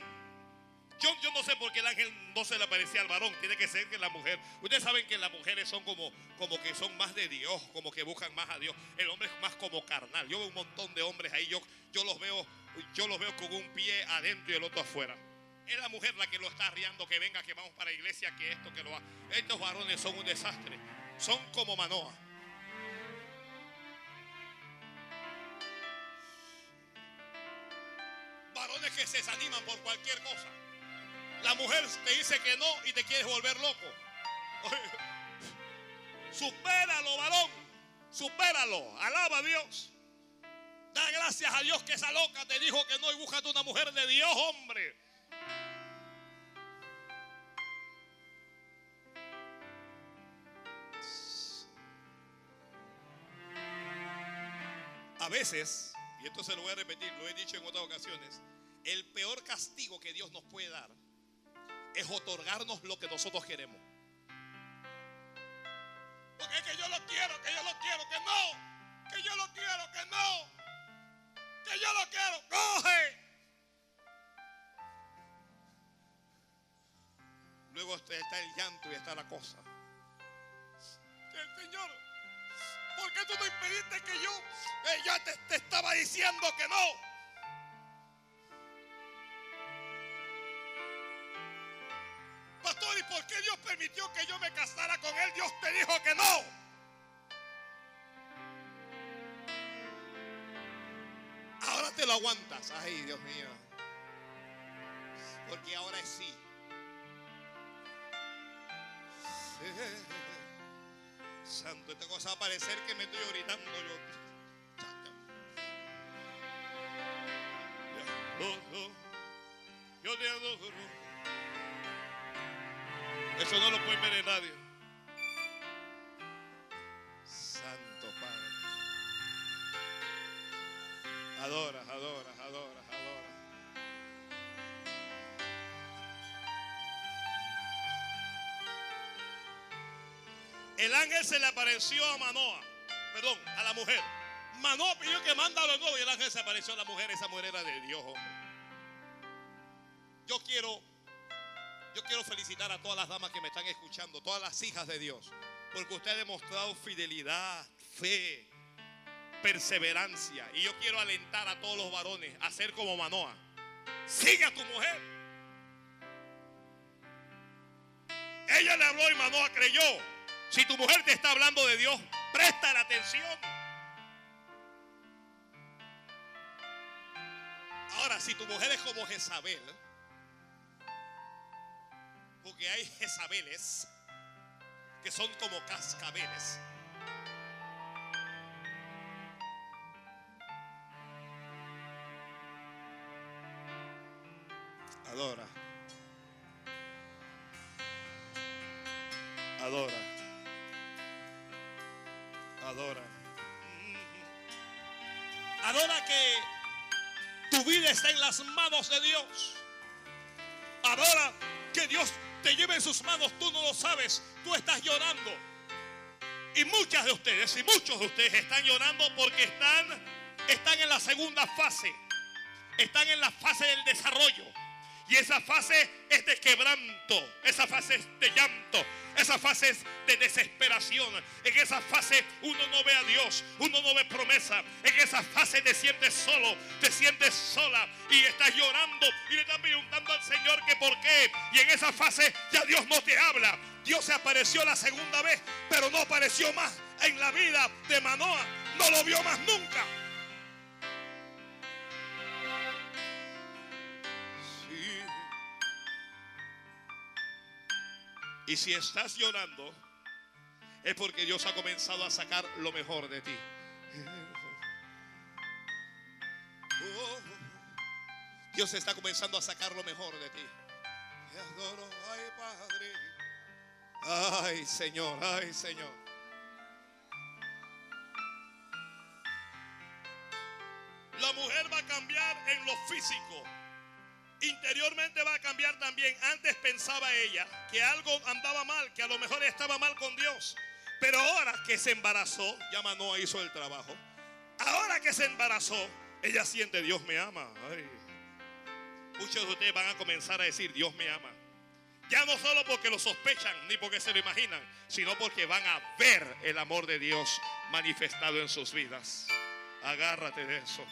Yo, yo, no sé por qué el ángel no se le aparecía al varón. Tiene que ser que la mujer. Ustedes saben que las mujeres son como, como que son más de Dios, como que buscan más a Dios. El hombre es más como carnal. Yo veo un montón de hombres ahí. Yo, yo los veo yo los veo con un pie adentro y el otro afuera. Es la mujer la que lo está arriando, que venga, que vamos para la iglesia, que esto, que lo haga. Estos varones son un desastre. Son como Manoa. Varones que se desaniman por cualquier cosa. La mujer te dice que no y te quieres volver loco. Supéralo, varón. Supéralo. Alaba a Dios. Da gracias a Dios que esa loca te dijo que no y búscate una mujer de Dios, hombre. A veces, y esto se lo voy a repetir, lo he dicho en otras ocasiones, el peor castigo que Dios nos puede dar es otorgarnos lo que nosotros queremos. Porque es que yo lo quiero, que yo lo quiero, que no, que yo lo quiero, que no que yo lo quiero, coge. Luego está el llanto y está la cosa. El Señor, ¿por qué tú no impediste que yo, eh, te, te estaba diciendo que no? Pastor, ¿y por qué Dios permitió que yo me casara con él? Dios te dijo que no. Te lo aguantas. Ay, Dios mío. Porque ahora es sí. Santo, esta cosa va a parecer que me estoy gritando yo. Yo te adoro. Eso no lo pueden ver en ángel se le apareció a Manoa perdón, a la mujer. Manoa pidió que manda a los nuevos y el ángel se apareció a la mujer. Esa mujer era de Dios. Yo quiero, yo quiero felicitar a todas las damas que me están escuchando, todas las hijas de Dios, porque usted ha demostrado fidelidad, fe, perseverancia. Y yo quiero alentar a todos los varones a ser como Manoa. Sigue a tu mujer. Ella le habló y Manoa creyó. Si tu mujer te está hablando de Dios, presta la atención. Ahora, si tu mujer es como Jezabel, porque hay Jezabeles que son como cascabeles. Adora. Las manos de Dios. Adora que Dios te lleve en sus manos. Tú no lo sabes. Tú estás llorando. Y muchas de ustedes y muchos de ustedes están llorando porque están, están en la segunda fase. Están en la fase del desarrollo. Y esa fase es de quebranto, esa fase es de llanto, esa fase es de desesperación. En esa fase uno no ve a Dios, uno no ve promesa. En esa fase te sientes solo, te sientes sola y estás llorando y le estás preguntando al Señor que por qué. Y en esa fase ya Dios no te habla. Dios se apareció la segunda vez, pero no apareció más en la vida de Manoa. No lo vio más nunca. Y si estás llorando, es porque Dios ha comenzado a sacar lo mejor de ti. Dios está comenzando a sacar lo mejor de ti. ay Padre. Ay Señor, ay Señor. La mujer va a cambiar en lo físico interiormente va a cambiar también. Antes pensaba ella que algo andaba mal, que a lo mejor estaba mal con Dios. Pero ahora que se embarazó, ya Manoa hizo el trabajo. Ahora que se embarazó, ella siente, Dios me ama. Muchos de ustedes van a comenzar a decir, Dios me ama. Ya no solo porque lo sospechan ni porque se lo imaginan, sino porque van a ver el amor de Dios manifestado en sus vidas. Agárrate de eso.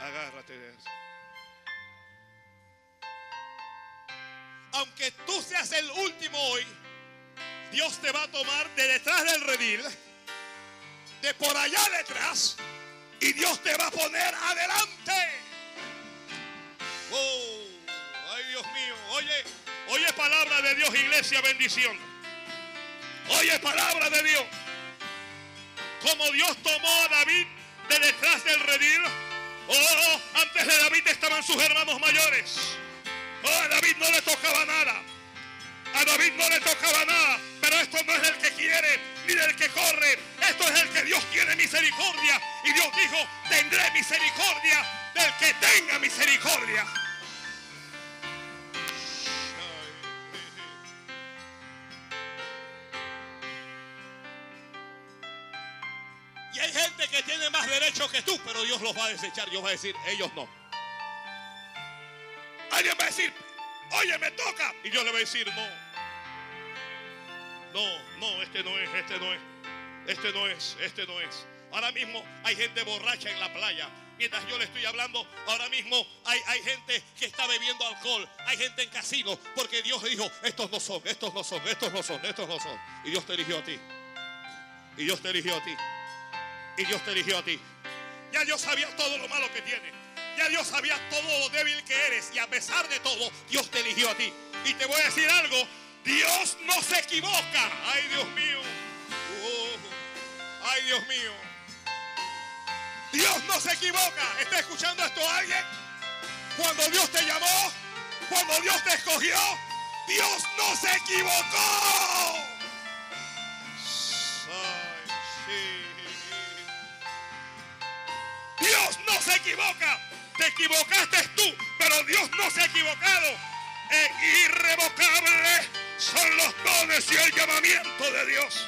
Agárrate de eso. Aunque tú seas el último hoy, Dios te va a tomar de detrás del redil, de por allá detrás, y Dios te va a poner adelante. Oh, ay Dios mío, oye, oye palabra de Dios, iglesia, bendición. Oye palabra de Dios. Como Dios tomó a David de detrás del redil. Oh, antes de David estaban sus hermanos mayores. Oh, a David no le tocaba nada. A David no le tocaba nada. Pero esto no es del que quiere ni del que corre. Esto es el que Dios tiene misericordia. Y Dios dijo, tendré misericordia del que tenga misericordia. Y hay gente que tiene más derecho que tú, pero Dios los va a desechar. Dios va a decir, ellos no. Alguien va a decir, oye, me toca. Y Dios le va a decir, no. No, no, este no es, este no es. Este no es, este no es. Ahora mismo hay gente borracha en la playa. Mientras yo le estoy hablando, ahora mismo hay, hay gente que está bebiendo alcohol. Hay gente en casino. Porque Dios dijo, estos no son, estos no son, estos no son, estos no son. Y Dios te eligió a ti. Y Dios te eligió a ti. Y Dios te eligió a ti. Ya Dios sabía todo lo malo que tiene. Ya Dios sabía todo lo débil que eres y a pesar de todo, Dios te eligió a ti. Y te voy a decir algo, Dios no se equivoca. Ay Dios mío. Oh, ay Dios mío. Dios no se equivoca. ¿Está escuchando esto alguien? Cuando Dios te llamó, cuando Dios te escogió, Dios no se equivocó. Dios no se equivoca. Te equivocaste tú, pero Dios no se ha equivocado. E irrevocable son los dones y el llamamiento de Dios.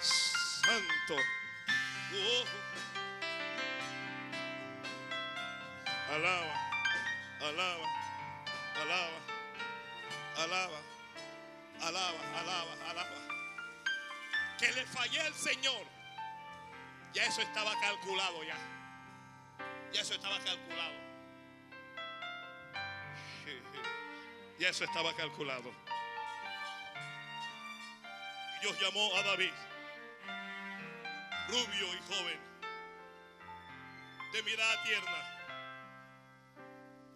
Santo. Oh. Alaba, alaba, alaba, alaba, alaba, alaba, alaba. Que le fallé al Señor ya eso estaba calculado ya. Ya eso estaba calculado. Ya eso estaba calculado. Dios llamó a David, rubio y joven, de mirada tierna.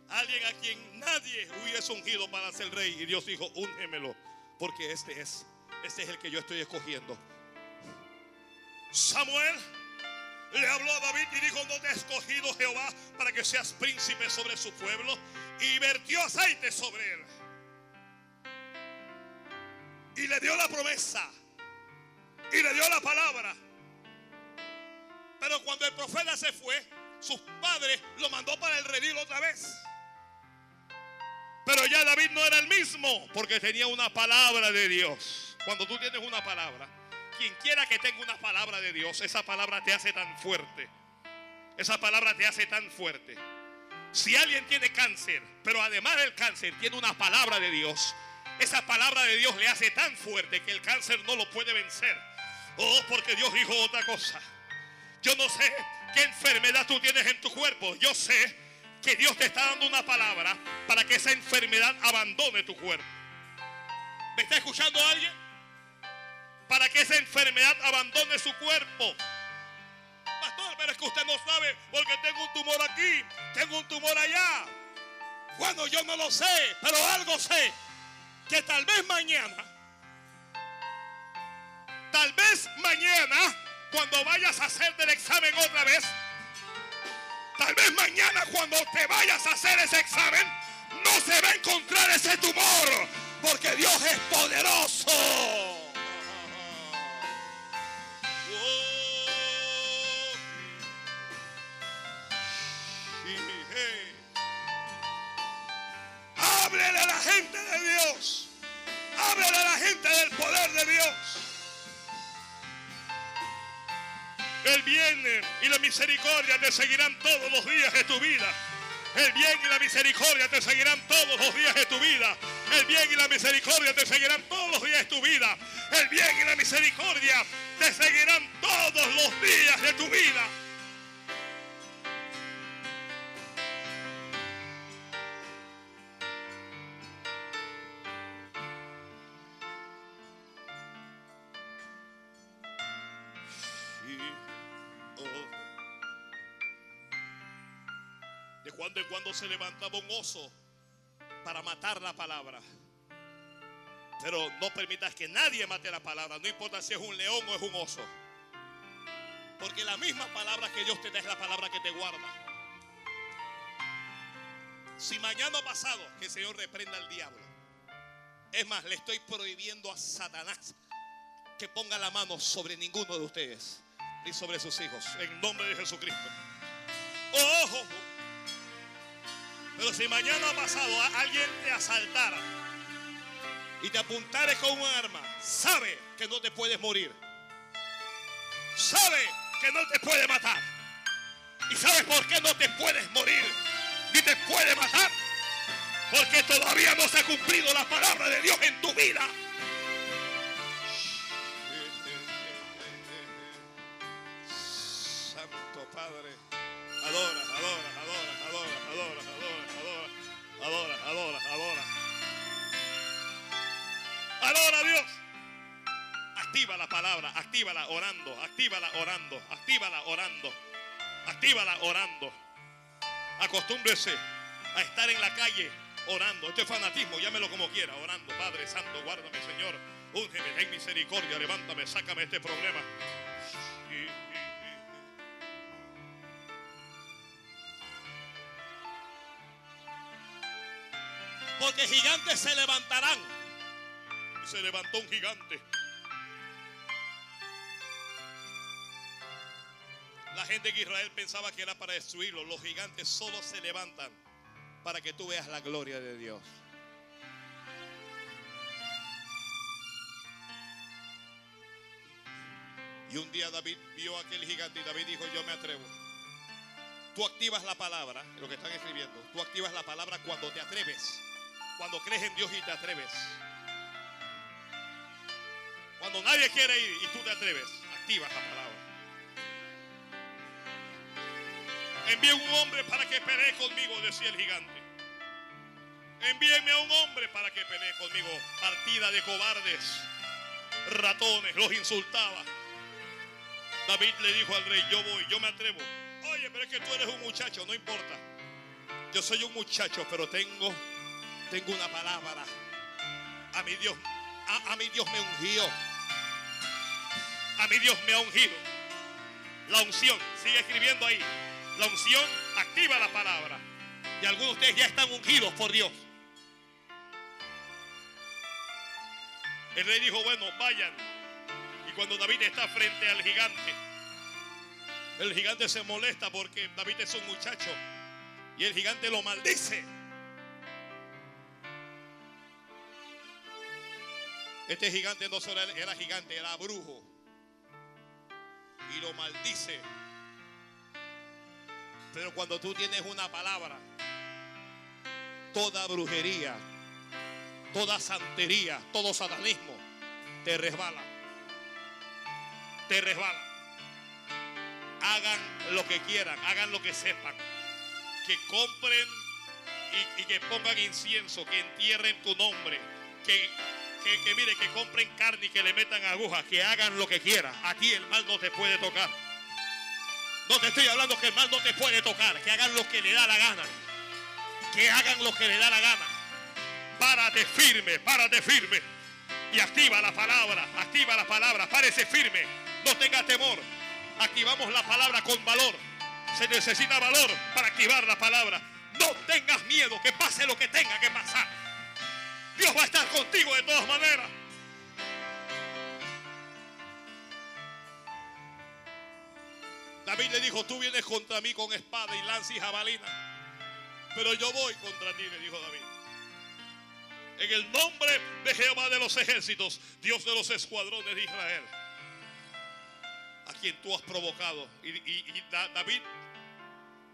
Alguien a quien nadie hubiese ungido para ser rey. Y Dios dijo, úngemelo, porque este es, este es el que yo estoy escogiendo. Samuel le habló a David y dijo, no te he escogido Jehová para que seas príncipe sobre su pueblo. Y vertió aceite sobre él. Y le dio la promesa. Y le dio la palabra. Pero cuando el profeta se fue, sus padres lo mandó para el redil otra vez. Pero ya David no era el mismo porque tenía una palabra de Dios. Cuando tú tienes una palabra, quien quiera que tenga una palabra de Dios, esa palabra te hace tan fuerte. Esa palabra te hace tan fuerte. Si alguien tiene cáncer, pero además del cáncer tiene una palabra de Dios, esa palabra de Dios le hace tan fuerte que el cáncer no lo puede vencer. Oh, porque Dios dijo otra cosa. Yo no sé qué enfermedad tú tienes en tu cuerpo. Yo sé que Dios te está dando una palabra para que esa enfermedad abandone tu cuerpo. ¿Me está escuchando alguien? Para que esa enfermedad abandone su cuerpo. Pastor, pero es que usted no sabe porque tengo un tumor aquí, tengo un tumor allá. Bueno, yo no lo sé, pero algo sé. Que tal vez mañana, tal vez mañana, cuando vayas a hacer del examen otra vez, tal vez mañana cuando te vayas a hacer ese examen, no se va a encontrar ese tumor, porque Dios es poderoso. Del poder de Dios. El bien y la misericordia te seguirán todos los días de tu vida. El bien y la misericordia te seguirán todos los días de tu vida. El bien y la misericordia te seguirán todos los días de tu vida. El bien y la misericordia te seguirán todos los días de tu vida. Se levantaba un oso para matar la palabra. Pero no permitas que nadie mate la palabra, no importa si es un león o es un oso. Porque la misma palabra que Dios te da es la palabra que te guarda. Si mañana pasado que el Señor reprenda al diablo. Es más, le estoy prohibiendo a Satanás que ponga la mano sobre ninguno de ustedes ni sobre sus hijos. En nombre de Jesucristo. Ojo. Pero si mañana pasado alguien te asaltara y te apuntare con un arma, sabe que no te puedes morir. Sabe que no te puede matar. ¿Y sabes por qué no te puedes morir? Ni te puede matar. Porque todavía no se ha cumplido la palabra de Dios en tu vida. Santo Padre. Adora, adora, adora, adora, adora. Adora a Dios. Activa la palabra, actívala orando, actívala orando, actívala orando, actívala orando. Acostúmbrese a estar en la calle orando. Este es fanatismo, llámelo como quiera, orando. Padre Santo, guárdame, Señor. Úngeme, ten misericordia, levántame, sácame este problema. Porque gigantes se levantarán. Y se levantó un gigante. La gente de Israel pensaba que era para destruirlo. Los gigantes solo se levantan para que tú veas la gloria de Dios. Y un día David vio a aquel gigante y David dijo, yo me atrevo. Tú activas la palabra, lo que están escribiendo, tú activas la palabra cuando te atreves, cuando crees en Dios y te atreves. Cuando nadie quiere ir y tú te atreves, activas la palabra. Envíe un hombre para que pelee conmigo, decía el gigante. Envíenme a un hombre para que pelee conmigo. Partida de cobardes, ratones, los insultaba. David le dijo al rey, yo voy, yo me atrevo. Oye, pero es que tú eres un muchacho, no importa. Yo soy un muchacho, pero tengo, tengo una palabra. A mi Dios, a, mi Dios me ungió. A mi Dios me ha ungido. La unción, sigue escribiendo ahí. La unción activa la palabra. Y algunos de ustedes ya están ungidos por Dios. El rey dijo, bueno, vayan. Y cuando David está frente al gigante, el gigante se molesta porque David es un muchacho. Y el gigante lo maldice. Este gigante no solo era gigante, era brujo. Y lo maldice. Pero cuando tú tienes una palabra, toda brujería, toda santería, todo satanismo, te resbala. Te resbala. Hagan lo que quieran, hagan lo que sepan. Que compren y, que pongan incienso, que entierren tu nombre. Que, que, mire, que compren carne y que le metan agujas, que hagan lo que quieran. Aquí el mal no te puede tocar. No te estoy hablando que el mal no te puede tocar, que hagan lo que le da la gana. Que hagan lo que le da la gana. Párate firme, párate firme. Y activa la palabra, activa la palabra, párese firme. No tenga temor. Activamos la palabra con valor. Se necesita valor para activar la palabra. No tengas miedo, que pase lo que tenga que pasar. Dios va a estar contigo de todas maneras. David le dijo, tú vienes contra mí con espada y lanza y jabalina. Pero yo voy contra ti, le dijo David. En el nombre de Jehová de los ejércitos, Dios de los escuadrones de Israel, a quien tú has provocado. Y, y- y Da- David,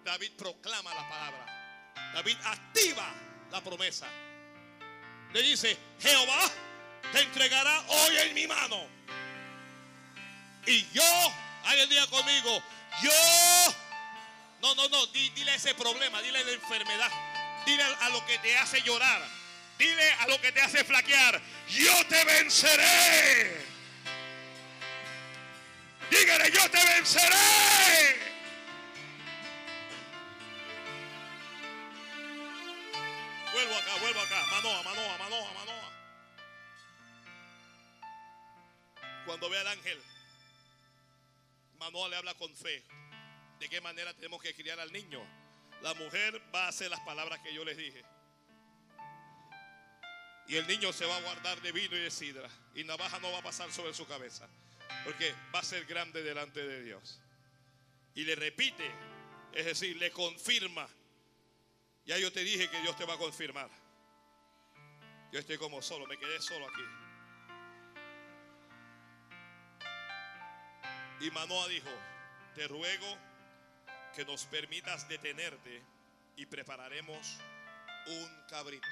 David proclama la palabra. David activa la promesa. Le dice, Jehová te entregará hoy en mi mano. Y yo, el día conmigo, yo, no, no, no, di- dile ese problema, dile la enfermedad, dile a lo que te hace llorar, dile a lo que te hace flaquear, yo te venceré. Dígale, yo te venceré. Vuelvo acá, vuelvo acá. Manoa, Manoa, Manoa, Manoa. Cuando ve al ángel, Manoa le habla con fe. ¿De qué manera tenemos que criar al niño? La mujer va a hacer las palabras que yo les dije. Y el niño se va a guardar de vino y de sidra. Y navaja no va a pasar sobre su cabeza. Porque va a ser grande delante de Dios. Y le repite, es decir, le confirma. Ya yo te dije que Dios te va a confirmar. Yo estoy como solo, me quedé solo aquí. Y Manoa dijo, te ruego que nos permitas detenerte y prepararemos un cabrito.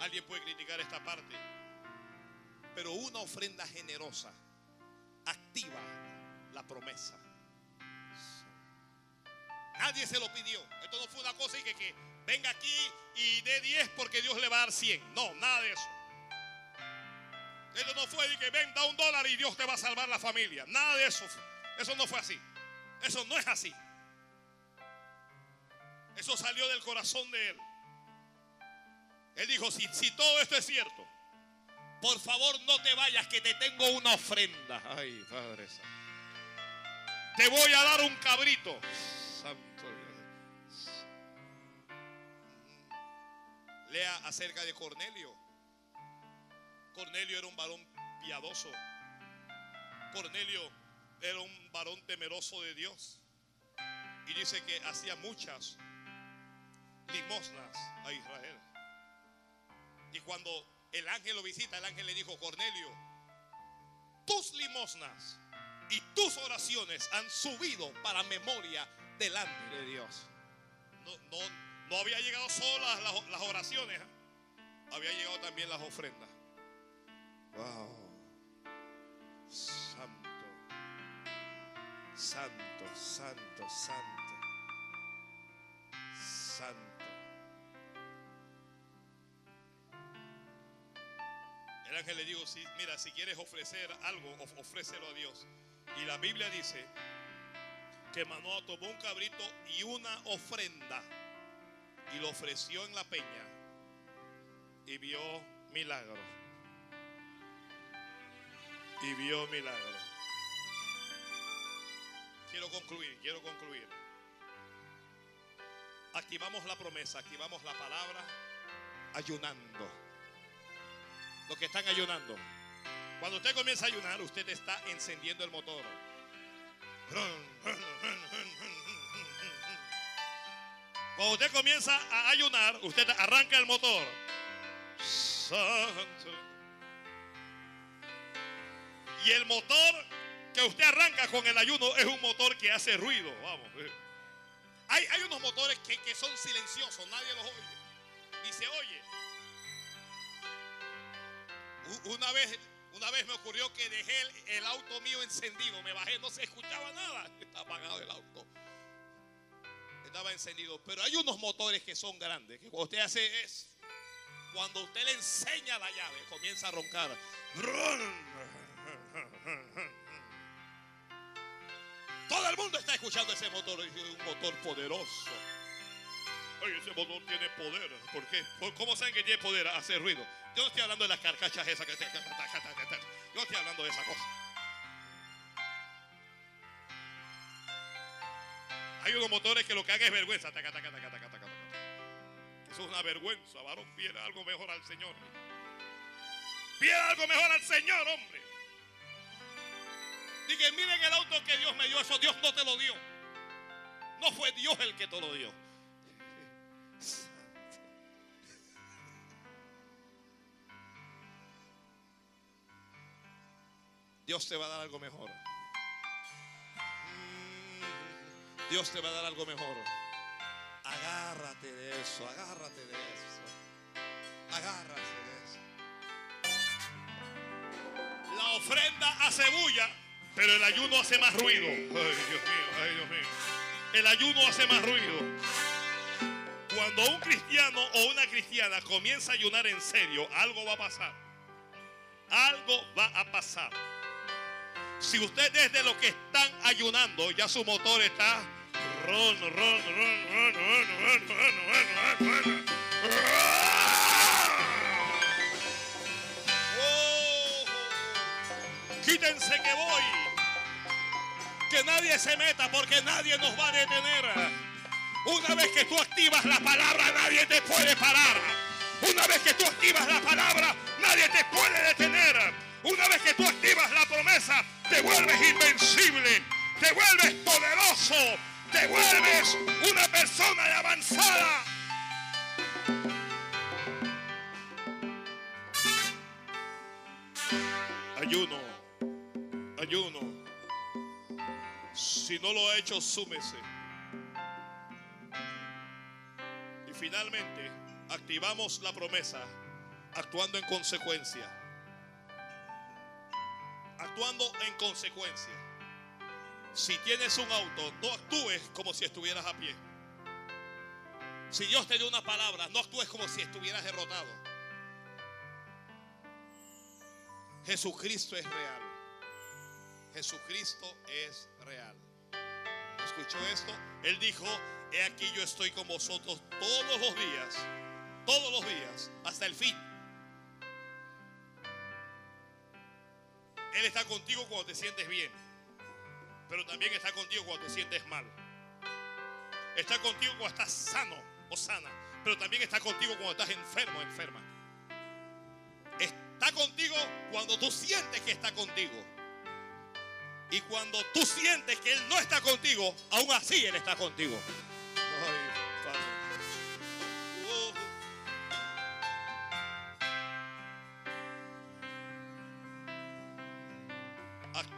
Alguien puede criticar esta parte, pero una ofrenda generosa activa la promesa. Nadie se lo pidió. Esto no fue una cosa y que, que venga aquí y dé 10 porque Dios le va a dar 100. No, nada de eso. Esto no fue de que venda un dólar y Dios te va a salvar la familia. Nada de eso. Eso no fue así. Eso no es así. Eso salió del corazón de él. Él dijo, si, si todo esto es cierto, por favor no te vayas que te tengo una ofrenda. Ay, Padre. Te voy a dar un cabrito. Santo Dios. Lea acerca de Cornelio. Cornelio era un varón piadoso. Cornelio era un varón temeroso de Dios. Y dice que hacía muchas limosnas a Israel. Y cuando el ángel lo visita, el ángel le dijo, Cornelio. tus limosnas y tus oraciones han subido para memoria delante de Dios. No, no, no había llegado solo las, las oraciones, ¿eh? había llegado también las ofrendas. Wow. Santo. Santo, santo, santo. Santo. El ángel le dijo, si, mira, si quieres ofrecer algo, of- ofrécelo a Dios. Y la Biblia dice que Manoa tomó un cabrito y una ofrenda y lo ofreció en la peña y vio milagro. Y vio milagro. Quiero concluir, quiero concluir. Activamos la promesa, activamos la palabra ayunando. Los que están ayunando. Cuando usted comienza a ayunar, usted está encendiendo el motor. Cuando usted comienza a ayunar, usted arranca el motor. Santo. Y el motor que usted arranca con el ayuno es un motor que hace ruido. Vamos. Hay, hay unos motores que, que son silenciosos, nadie los oye. Y se oye. Una vez, una vez me ocurrió que dejé el, auto mío encendido. Me bajé, no se escuchaba nada. Está apagado el auto. Estaba encendido. Pero hay unos motores que son grandes. Que cuando usted hace es. Cuando usted le enseña la llave, comienza a roncar. Todo el mundo está escuchando ese motor. Es un motor poderoso. Oye, ese motor tiene poder. ¿Por qué? ¿Por- ¿Cómo saben que tiene poder? Hace ruido. Yo no estoy hablando de las carcachas esas que te... Yo estoy hablando de esa cosa. Hay unos motores que lo que hagan es vergüenza. Eso es una vergüenza, varón. Pide algo mejor al Señor. Pide algo mejor al Señor, hombre. Dije, miren el auto que Dios me dio. Eso Dios no te lo dio. No fue Dios el que te lo dio. Dios te va a dar algo mejor. Dios te va a dar algo mejor. Agárrate de eso, agárrate de eso. Agárrate de eso. La ofrenda hace bulla, pero el ayuno hace más ruido. Ay, Dios mío, ay, Dios mío. El ayuno hace más ruido cuando un cristiano o una cristiana comienza a ayunar en serio, algo va a pasar. Algo va a pasar. Si usted es de los que están ayunando, ya su motor está ron, ron, ron, ron quítense que voy. Que nadie se meta porque nadie nos va a detener. Una vez que tú activas la palabra, nadie te puede parar. Una vez que tú activas la palabra, nadie te puede detener. Una vez que tú activas la promesa, te vuelves invencible, te vuelves poderoso, te vuelves una persona de avanzada. Ayuno, ayuno. Si no lo ha hecho, súmese. Finalmente, activamos la promesa actuando en consecuencia. Actuando en consecuencia. Si tienes un auto, no actúes como si estuvieras a pie. Si Dios te dio una palabra, no actúes como si estuvieras derrotado. Jesucristo es real. Jesucristo es real. ¿Escuchó esto? Él dijo, he aquí yo estoy con vosotros todos los días, todos los días, hasta el fin. Él está contigo cuando te sientes bien, pero también está contigo cuando te sientes mal. Está contigo cuando estás sano o sana, pero también está contigo cuando estás enfermo o enferma. Está contigo cuando tú sientes que está contigo. Y cuando tú sientes que Él no está contigo, aún así Él está contigo.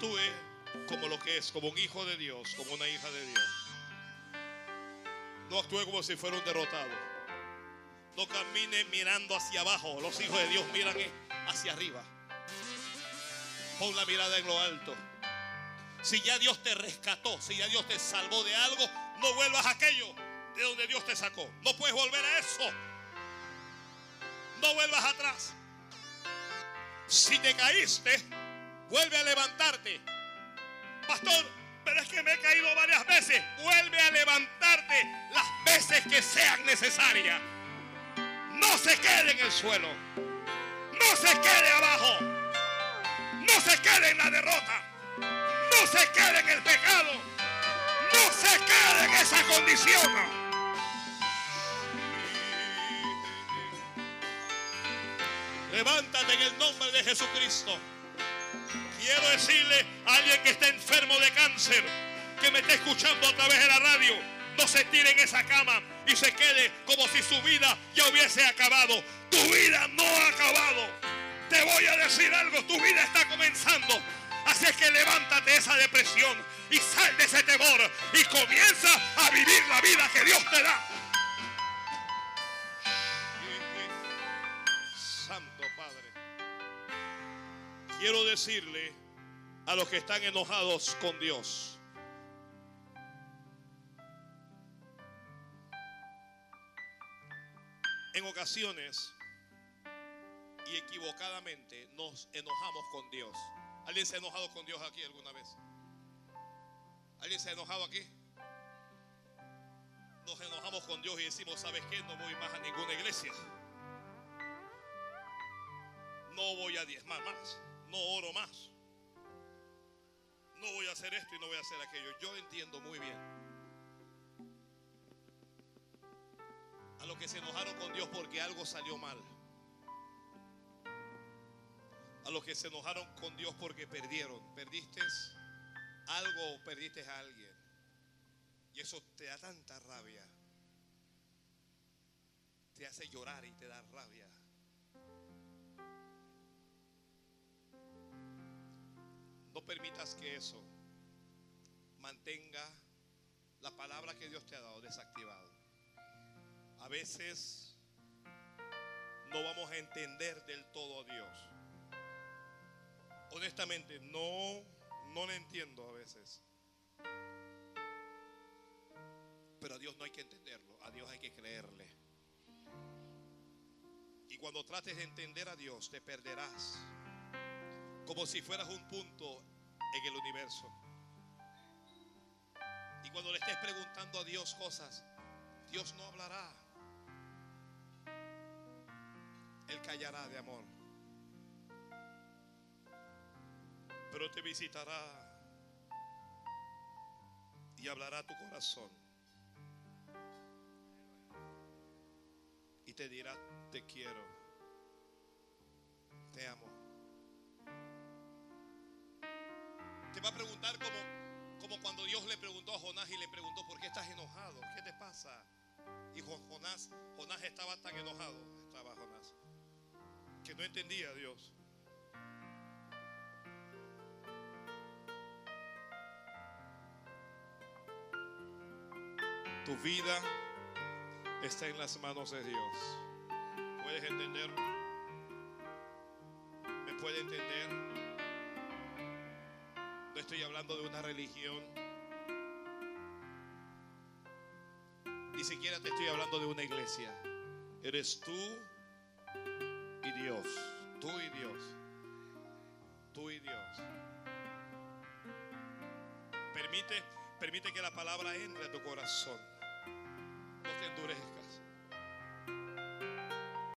Actúe como lo que es, como un hijo de Dios, como una hija de Dios. No actúe como si fuera un derrotado. No camine mirando hacia abajo. Los hijos de Dios miran hacia arriba. Pon la mirada en lo alto. Si ya Dios te rescató, si ya Dios te salvó de algo, no vuelvas a aquello de donde Dios te sacó. No puedes volver a eso. No vuelvas atrás. Si te caíste, vuelve a levantarte. Pastor, pero es que me he caído varias veces. Vuelve a levantarte las veces que sean necesarias. No se quede en el suelo. No se quede abajo. No se quede en la derrota. No se quede en el pecado. No se quede en esa condición. Levántate en el nombre de Jesucristo. Quiero decirle a alguien que está enfermo de cáncer, que me está escuchando a través de la radio, no se tire en esa cama y se quede como si su vida ya hubiese acabado. Tu vida no ha acabado. Te voy a decir algo, tu vida está comenzando. Así es que levántate de esa depresión y sal de ese temor y comienza a vivir la vida que Dios te da. Quiero decirle a los que están enojados con Dios, en ocasiones y equivocadamente nos enojamos con Dios. ¿Alguien se ha enojado con Dios aquí alguna vez? ¿Alguien se ha enojado aquí? Nos enojamos con Dios y decimos, ¿sabes qué? No voy más a ninguna iglesia. No voy a diezmar más no oro más. No voy a hacer esto y no voy a hacer aquello. Yo entiendo muy bien. A los que se enojaron con Dios porque algo salió mal. A los que se enojaron con Dios porque perdieron. Perdiste algo o perdiste a alguien. Y eso te da tanta rabia. Te hace llorar y te da rabia. No permitas que eso mantenga la palabra que Dios te ha dado desactivado. A veces no vamos a entender del todo a Dios. Honestamente, no, no le entiendo a veces. Pero a Dios no hay que entenderlo, a Dios hay que creerle. Y cuando trates de entender a Dios, te perderás como si fueras un punto en el universo. Y cuando le estés preguntando a Dios cosas, Dios no hablará. Él callará de amor. Pero te visitará y hablará tu corazón. Y te dirá, te quiero, te amo. Te va a preguntar como, como cuando Dios le preguntó a Jonás y le preguntó, ¿por qué estás enojado? ¿Qué te pasa? Y Jonás, Jonás estaba tan enojado, estaba Jonás, que no entendía a Dios. Tu vida está en las manos de Dios. ¿Puedes entender? ¿Me puede entender? Estoy hablando de una religión. Ni siquiera te estoy hablando de una iglesia. Eres tú y Dios. Tú y Dios. Tú y Dios. Permite, permite que la palabra entre a tu corazón. No te endurezcas.